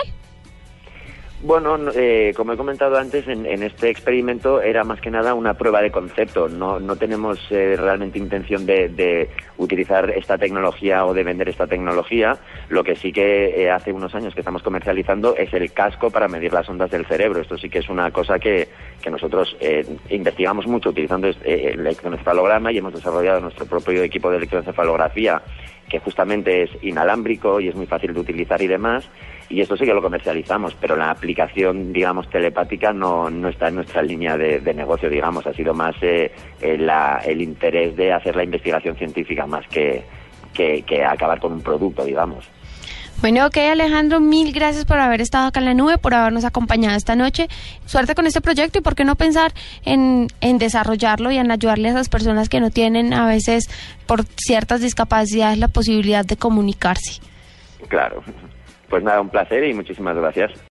Speaker 33: Bueno, no- eh, como he comentado antes, en, en este experimento era más que nada una prueba de concepto. No, no tenemos eh, realmente intención de, utilizar esta tecnología o de vender esta tecnología. Lo que sí que eh, hace unos años que estamos comercializando es el casco para medir las ondas del cerebro. Esto sí que es una cosa que, que nosotros eh, investigamos mucho utilizando este, el electroencefalograma y hemos desarrollado nuestro propio equipo de electroencefalografía que justamente es inalámbrico y es muy fácil de utilizar y demás. Y esto sí que lo comercializamos, pero la aplicación, digamos, telepática no, no está en nuestra línea de, negocio, digamos. Ha sido más eh, eh, la- el interés de hacer la investigación científica más que, que acabar con un producto, digamos.
Speaker 32: Bueno, ok, Alejandro, mil gracias por haber estado acá en la nube, por habernos acompañado esta noche. Suerte con este proyecto y por qué no pensar en, en desarrollarlo y en ayudarle a esas personas que no tienen a veces por ciertas discapacidades la posibilidad de comunicarse.
Speaker 33: Claro. Pues nada, un placer y muchísimas gracias.